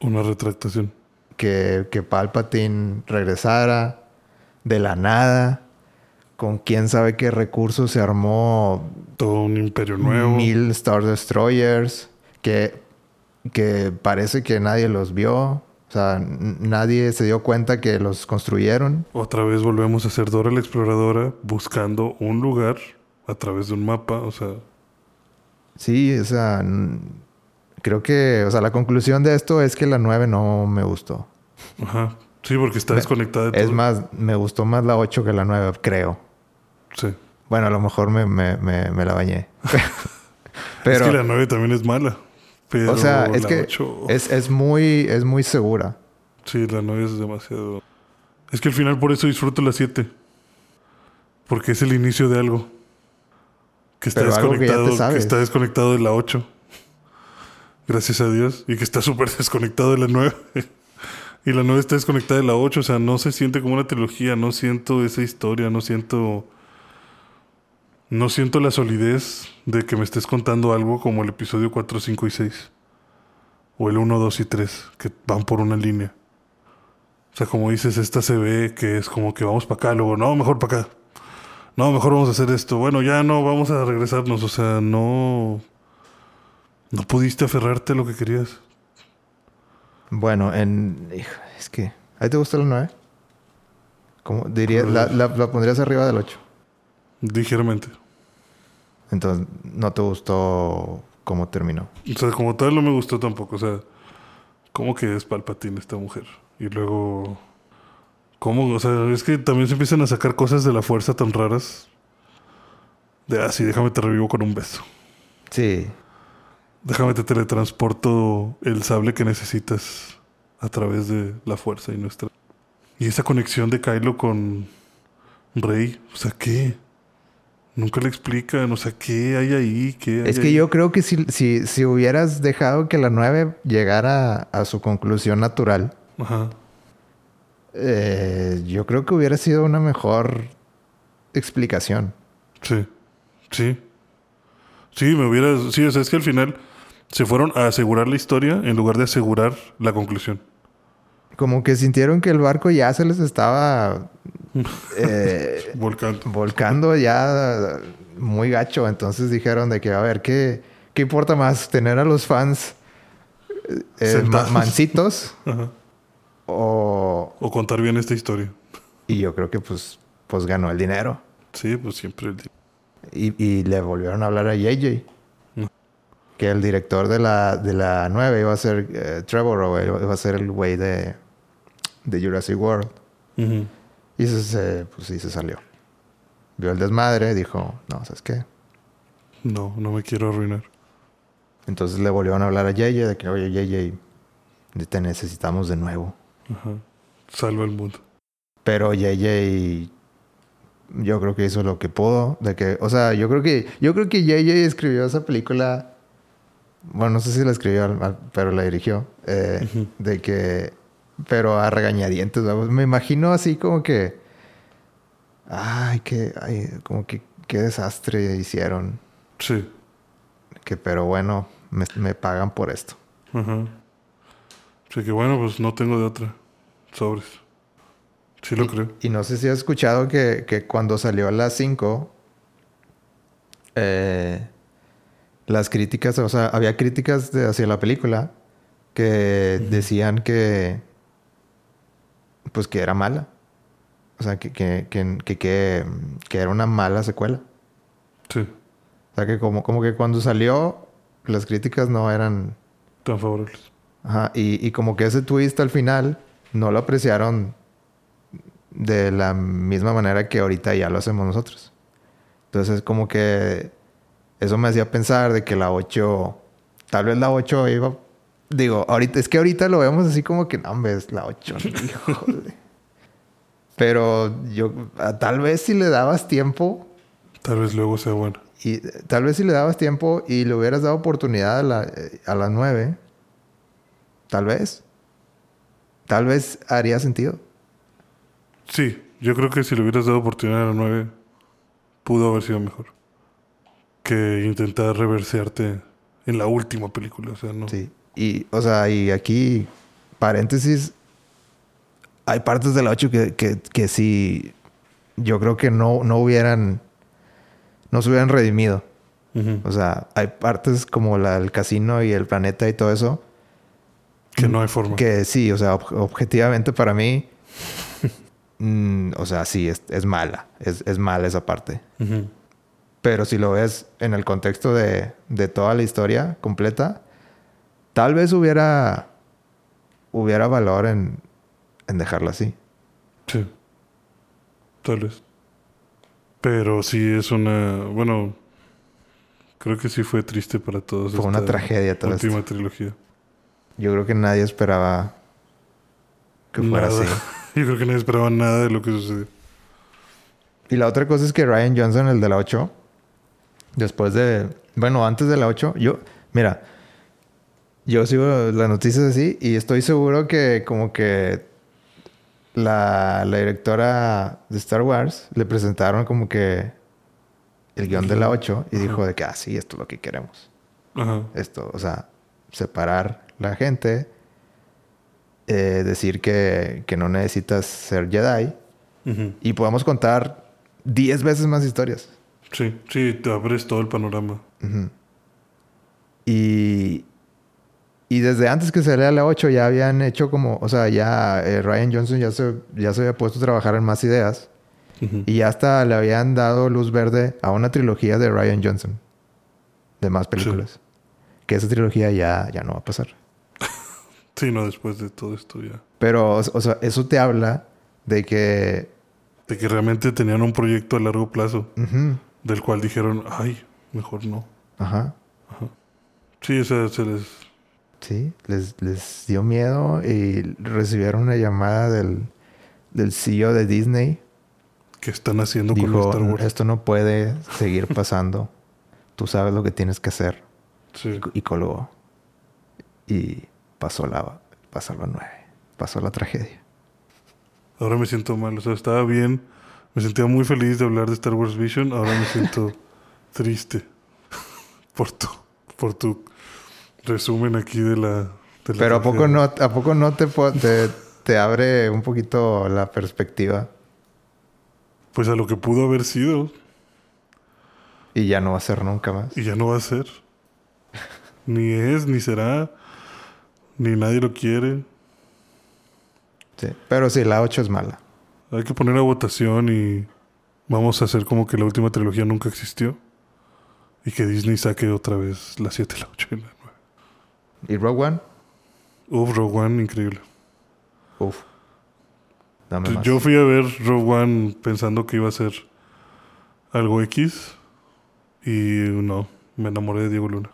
Una retractación. Que, que Palpatine regresara de la nada, con quién sabe qué recursos se armó Todo un imperio nuevo. mil Star Destroyers, que, que parece que nadie los vio, o sea, nadie se dio cuenta que los construyeron. Otra vez volvemos a ser Dora la exploradora buscando un lugar a través de un mapa. O sea, Sí, o sea, creo que, o sea, la conclusión de esto es que la 9 no me gustó. ajá. Sí, porque está desconectada de Es todo. más, me gustó más la 8 que la 9, creo. Sí. Bueno, a lo mejor me, me, me, me la bañé. Pero, [LAUGHS] es que la 9 también es mala. Pero o sea, es la que 8 es, es, muy, es muy segura. Sí, la 9 es demasiado. Es que al final por eso disfruto la 7. Porque es el inicio de algo. Que está Pero algo que desconectado. Que, está desconectado de la 8. Gracias a Dios. Y que está súper [LAUGHS] desconectado de la 9. y la 9 está desconectada de la 8. O sea, no se siente como una trilogía. No siento esa historia. No siento. No siento la solidez de que me estés contando algo como el episodio 4, 5 y 6. O el 1, 2 y 3. Que van por una línea. O sea, como dices, esta se ve que es como que vamos para acá, luego, no, mejor para acá. No, mejor vamos a hacer esto. Bueno, ya no, vamos a regresarnos. O sea, no. No pudiste aferrarte a lo que querías. Bueno, en. hijo, Es que. ¿Ahí te gusta la 9? ¿Cómo diría? La, la, la pondrías arriba del 8. Ligeramente. Entonces, no te gustó cómo terminó. O sea, como tal no me gustó tampoco. O sea, ¿cómo que es Palpatine esta mujer? Y luego. ¿Cómo? O sea, es que también se empiezan a sacar cosas de la fuerza tan raras. De, ah, sí, déjame te revivo con un beso. Sí. Déjame te teletransporto el sable que necesitas a través de la fuerza y nuestra. Y esa conexión de Kylo con Rey, o sea, ¿qué? Nunca le explican, o sea, ¿qué hay ahí? ¿Qué hay Es que ahí? yo creo que si, si, si hubieras dejado que la 9 llegara a su conclusión natural, Ajá. eh, yo creo que hubiera sido una mejor explicación. Sí. Sí. Sí, me hubiera. Sí, o sea, es que al final se fueron a asegurar la historia en lugar de asegurar la conclusión. Como que sintieron que el barco ya se les estaba [LAUGHS] eh, volcando ya muy gacho. Entonces dijeron de que, a ver, ¿qué, qué importa más? ¿Tener a los fans eh, Sentados. ma- mansitos? [LAUGHS] Ajá. o... O contar bien esta historia. Y yo creo que pues, pues ganó el dinero. Sí, pues siempre el. Y, y le volvieron a hablar a JJ. Que el director de la, de la 9 iba a ser eh, Trevor o iba a ser el güey de, de Jurassic World. Y se, se- pues sí, se salió. Vio el desmadre, dijo, no, ¿sabes qué? No, no me quiero arruinar. Entonces le volvieron a hablar a JJ de que, oye, JJ, te necesitamos de nuevo. Ajá. Salva el mundo. Pero JJ, yo creo que hizo lo que pudo. De que, o sea, yo creo que, yo creo que JJ escribió esa película. Bueno, no sé si la escribió, al- al- pero la dirigió. eh. De que, pero a regañadientes. vamos. Me imagino así como que, ay, que, ay, como que, qué desastre hicieron. Sí. Que, pero bueno, me, me pagan por esto. Ajá. Así que bueno, pues no tengo de otra. Sobres. Sí lo creo. Y no sé si has escuchado que, que cuando salió a las 5, eh, las críticas, o sea, había críticas de- hacia la película que decían que, pues que era mala. O sea, que, que, que, que, que- que era una mala secuela. Sí. O sea, que como, como que cuando salió, las críticas no eran... Tan favorables. Ajá, y, y como que ese twist al final no lo apreciaron de la misma manera que ahorita ya lo hacemos nosotros. Entonces como que eso me hacía pensar de que la 8, tal vez la 8 iba Digo, ahorita, es que ahorita lo vemos así como que, no, hombre, es la 8, [LAUGHS] híjole. Pero yo, ah, tal vez si le dabas tiempo, Tal vez luego sea bueno. y tal vez si le dabas tiempo y le hubieras dado oportunidad a la, a las 9, tal vez, tal vez haría sentido. Sí, yo creo que si le hubieras dado oportunidad a la 9, pudo haber sido mejor. Que intentar reversearte en la última película. O sea, no. Sí. Y, o sea, y aquí, paréntesis, hay partes de la 8 que, que, que sí, yo creo que no, no hubieran, no se hubieran redimido. Ujú. O sea, hay partes como la del casino y el planeta y todo eso, Que no hay forma. que sí, o sea, ob- objetivamente para mí, [LAUGHS] mm, o sea, sí, es, es mala, es, es mala esa parte. Ujú. Pero si lo ves en el contexto de, de toda la historia completa, tal vez hubiera, hubiera valor en, en dejarla así. Sí. Tal vez. Pero sí es una. Bueno. Creo que sí fue triste para todos. Fue una tragedia todo Última trilogía. Yo creo que nadie esperaba que fuera Nada. así. [LAUGHS] Yo creo que nadie esperaba nada de lo que sucedió. Y la otra cosa es que Ryan Johnson, el de la 8, después de. Bueno, antes de la 8, yo. Mira, yo sigo las noticias así y estoy seguro que, como que. La, la directora de Star Wars le presentaron como que el guion de la 8 y dijo de que, ah, sí, esto es lo que queremos. Ajá. Esto, o sea, separar la gente, eh, decir que, que no necesitas ser Jedi y podamos contar 10 veces más historias. Sí, sí, te abres todo el panorama. Y, y desde antes que saliera la 8 ya habían hecho como, o sea, ya eh, Ryan Johnson ya se, ya se había puesto a trabajar en más ideas y ya hasta le habían dado luz verde a una trilogía de Ryan Johnson de más películas. Que esa trilogía ya, ya no va a pasar. [LAUGHS] Sí, no, después de todo esto ya. Pero, o, o sea, eso te habla de que... De que realmente tenían un proyecto a largo plazo. ujú, Del cual dijeron, ay, mejor no. ajá. Sí, o sea, se les. Sí, les, les dio miedo y recibieron una llamada del, del CEO de Disney. que están haciendo con Dijo, Star Wars? esto no puede seguir [LAUGHS] pasando. Tú sabes lo que tienes que hacer. Sí. Y colgó. Y pasó la, pasó la nueve. Pasó la tragedia. Ahora me siento mal. O sea, estaba bien. Me sentía muy feliz de hablar de Star Wars Vision. Ahora me siento [LAUGHS] triste por tu, por tu resumen aquí de la. de la Pero ¿a poco no, a poco no te, te, te abre un poquito la perspectiva? Pues a lo que pudo haber sido. Y ya no va a ser nunca más. Y ya no va a ser. Ni es, ni será. Ni nadie lo quiere. Sí. Pero sí, la 8 es mala. Hay que poner a votación y vamos a hacer como que la última trilogía nunca existió. Y que Disney saque otra vez la 7, la 8 y la 9. ¿Y Rogue One? Uf, Rogue One, increíble. Uf. Dame más. Yo fui a ver Rogue One pensando que iba a ser algo X. Y no, me enamoré de Diego Luna.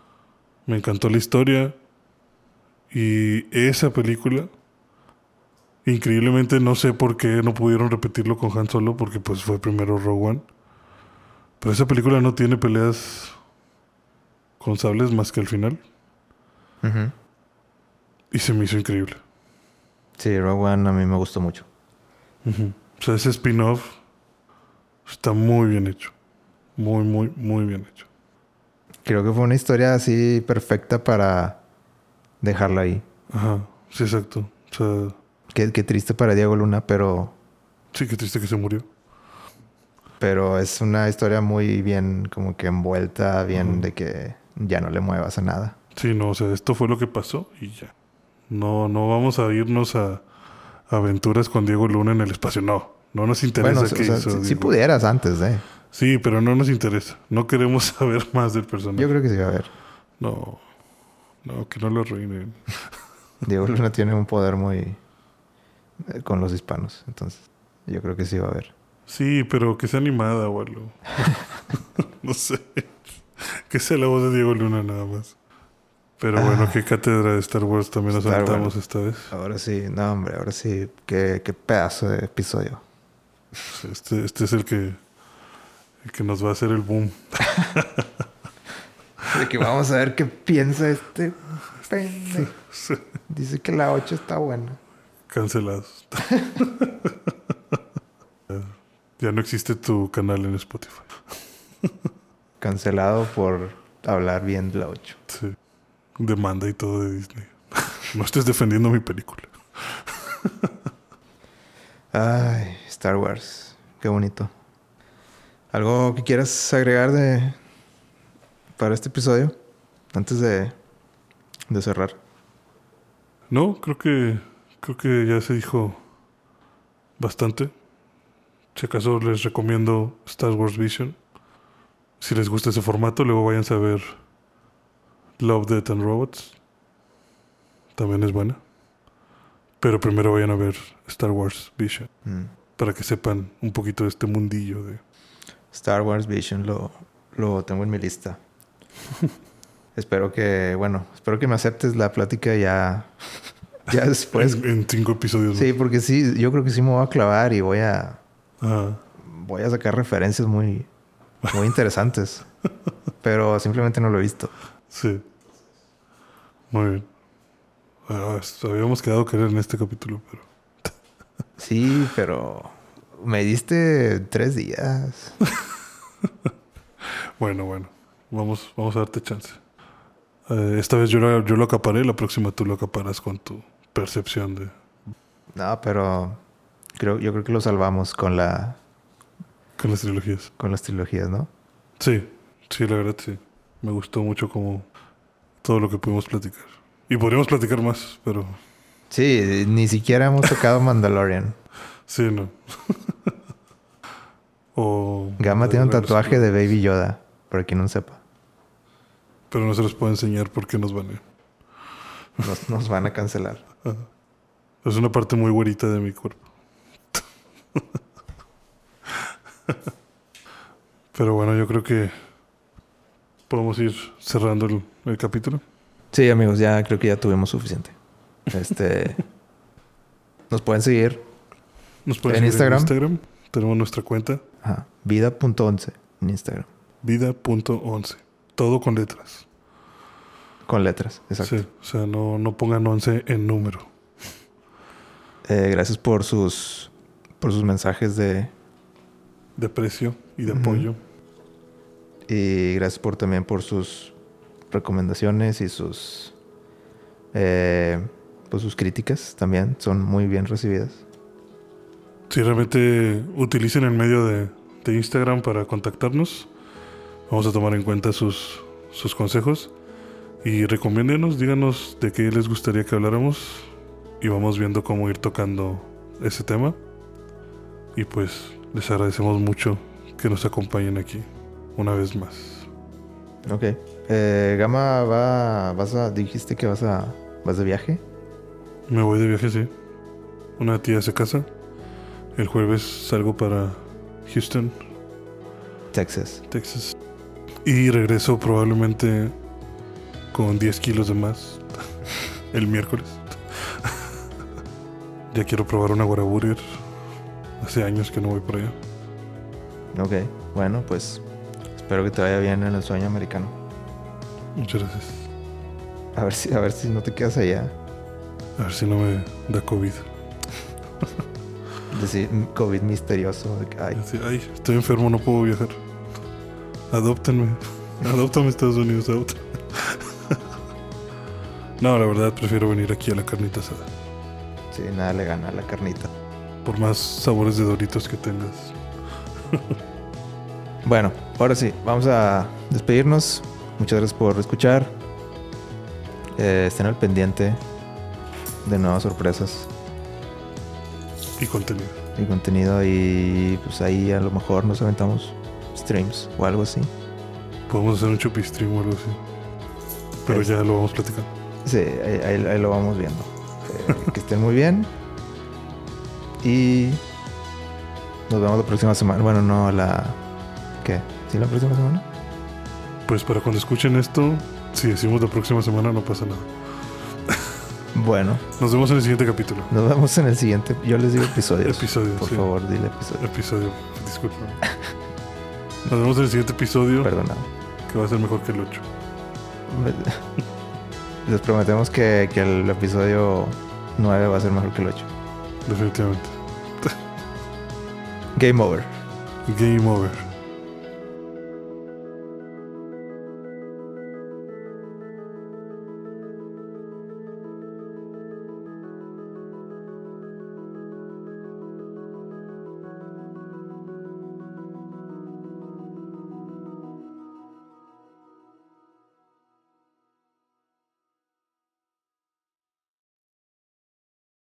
Me encantó la historia. Y esa película, increíblemente no sé por qué no pudieron repetirlo con Han Solo, porque pues fue primero Rogue One. Pero esa película no tiene peleas con sables más que al final. Ujú. Y se me hizo increíble. Sí, Rogue One a mí me gustó mucho. O sea, ese spin-off está muy bien hecho. Muy, muy, muy bien hecho. Creo que fue una historia así perfecta para dejarla ahí. Ajá, sí, exacto. O sea, Qué, qué triste para Diego Luna, pero, sí, qué triste que se murió. pero es una historia muy bien como que envuelta, bien de que ya no le muevas a nada. Sí, no, o sea, esto fue lo que pasó y ya. No, no vamos a irnos a aventuras con Diego Luna en el espacio. No, no nos interesa Bueno, o qué sea, hizo si, si pudieras antes de. Sí, pero no nos interesa. No queremos [LAUGHS] saber más del personaje. Yo creo que sí va a haber. No, no, que no lo arruinen. [LAUGHS] Diego Luna tiene un poder muy eh, con los hispanos, entonces yo creo que sí va a haber. Sí, pero que sea animada o algo. [LAUGHS] no sé. Que sea la voz de Diego Luna nada más. Pero bueno, qué cátedra de Star Wars también nos Ah. Wars. esta vez. Ahora sí, no, hombre, ahora sí. Qué, qué pedazo de episodio. Este, este es el que, el que nos va a hacer el boom. [LAUGHS] De que vamos a ver qué piensa este [LAUGHS] pendejo. Dice que la 8 está buena. Cancelados. [LAUGHS] ya no existe tu canal en Spotify. Cancelado por hablar bien de la 8. Sí. Demanda y todo de Disney. [LAUGHS] no estés defendiendo mi película. Ay, Star Wars. Qué bonito. ¿Algo que quieras agregar de para este episodio? Antes de, de cerrar. No, creo que creo que ya se dijo bastante. Si acaso les recomiendo Star Wars Vision. Si les gusta ese formato, luego vayan a ver Love, Death and Robots. También es buena. Pero primero vayan a ver Star Wars Vision. Mm. Para que sepan un poquito de este mundillo de... Star Wars Vision lo, lo tengo en mi lista. [LAUGHS] espero que, bueno, espero que me aceptes la plática ya, [LAUGHS] ya [LAUGHS] después. en, en cinco episodios. Sí, porque sí, yo creo que sí me voy a clavar y voy a, Ajá. voy a sacar referencias muy, muy interesantes. [LAUGHS] Pero simplemente no lo he visto. Sí. Muy bien. Habíamos quedado que era en este capítulo, pero... [LAUGHS] Sí, pero me diste tres días. Bueno, bueno. Vamos, vamos a darte chance. Eh, esta vez yo lo, yo lo acaparé, la próxima tú lo acaparas con tu percepción de... No, pero creo, yo creo que lo salvamos con la, con las trilogías. con las trilogías, ¿no? Sí, sí, la verdad sí. Me gustó mucho como todo lo que pudimos platicar. Y podríamos platicar más, pero Sí, ni siquiera hemos tocado [LAUGHS] Mandalorian. sí, no. [LAUGHS] o... Gama tiene un tatuaje de Baby Yoda, para quien no sepa. Pero no se los puedo enseñar porque nos van a... Nos, nos van a cancelar. [LAUGHS] Es una parte muy güerita de mi cuerpo. Pero bueno, yo creo que podemos ir cerrando el, el capítulo. Sí, amigos, ya creo que ya tuvimos suficiente. Este. [LAUGHS] nos pueden seguir. Nos pueden ¿En seguir Instagram? en Instagram. Tenemos nuestra cuenta, Ajá, vida.11 en Instagram. vida.11. Todo con letras. Con letras, exacto. Sí, o sea, no, no pongan 11 en número. Eh, gracias por sus. por sus mensajes de. De precio y de apoyo. Y gracias por también por sus recomendaciones y sus. eh, pues sus críticas también son muy bien recibidas. Si realmente utilicen el medio de, de Instagram para contactarnos, vamos a tomar en cuenta sus, sus consejos y recomiéndenos, díganos de qué les gustaría que habláramos y vamos viendo cómo ir tocando ese tema. Y pues les agradecemos mucho que nos acompañen aquí una vez más. Ok. Eh, Gama, va, vas a, dijiste que vas a, vas de viaje. Me voy de viaje, sí. Una tía se casa. El jueves salgo para Houston, Texas. Texas. Y regreso probablemente con 10 kilos de más [LAUGHS] el miércoles. [LAUGHS] ya quiero probar una Guaraburger. Hace años que no voy por allá. Ok. Bueno, pues espero que te vaya bien en el sueño americano. Muchas gracias. A ver si, a ver si no te quedas allá. A ver si no me da COVID. [LAUGHS] Decir COVID misterioso. ay, estoy enfermo, no puedo viajar. Adóptenme. Adóptame a Estados Unidos, adóptame. No, la verdad prefiero venir aquí a la carnita asada. sí, nada le gana a la carnita. Por más sabores de doritos que tengas. [LAUGHS] Bueno, ahora sí, vamos a despedirnos. Muchas gracias por escuchar. Eh, estén al pendiente de nuevas sorpresas Y contenido. y contenido. Y pues ahí a lo mejor nos aventamos streams o algo así. Podemos hacer un chupistream o algo así. Pero Es- ya lo vamos platicando. Sí, ahí, ahí- ahí lo vamos viendo. Eh, que estén muy bien. Y nos vemos la próxima semana. Bueno, no la. ¿Qué? ¿Sí la próxima semana? Pues para cuando escuchen esto, Si decimos la próxima semana, no pasa nada. Bueno, Nos vemos en el siguiente capítulo. nos vemos en el siguiente. Yo les digo episodios. Episodio, Por sí. favor, dile episodio. Episodio. Disculpa. Nos vemos en el siguiente episodio, Perdona. que va a ser mejor que el 8. [LAUGHS] Les prometemos que, que el episodio 9 va a ser mejor que el 8. Definitivamente. Game over. Game over.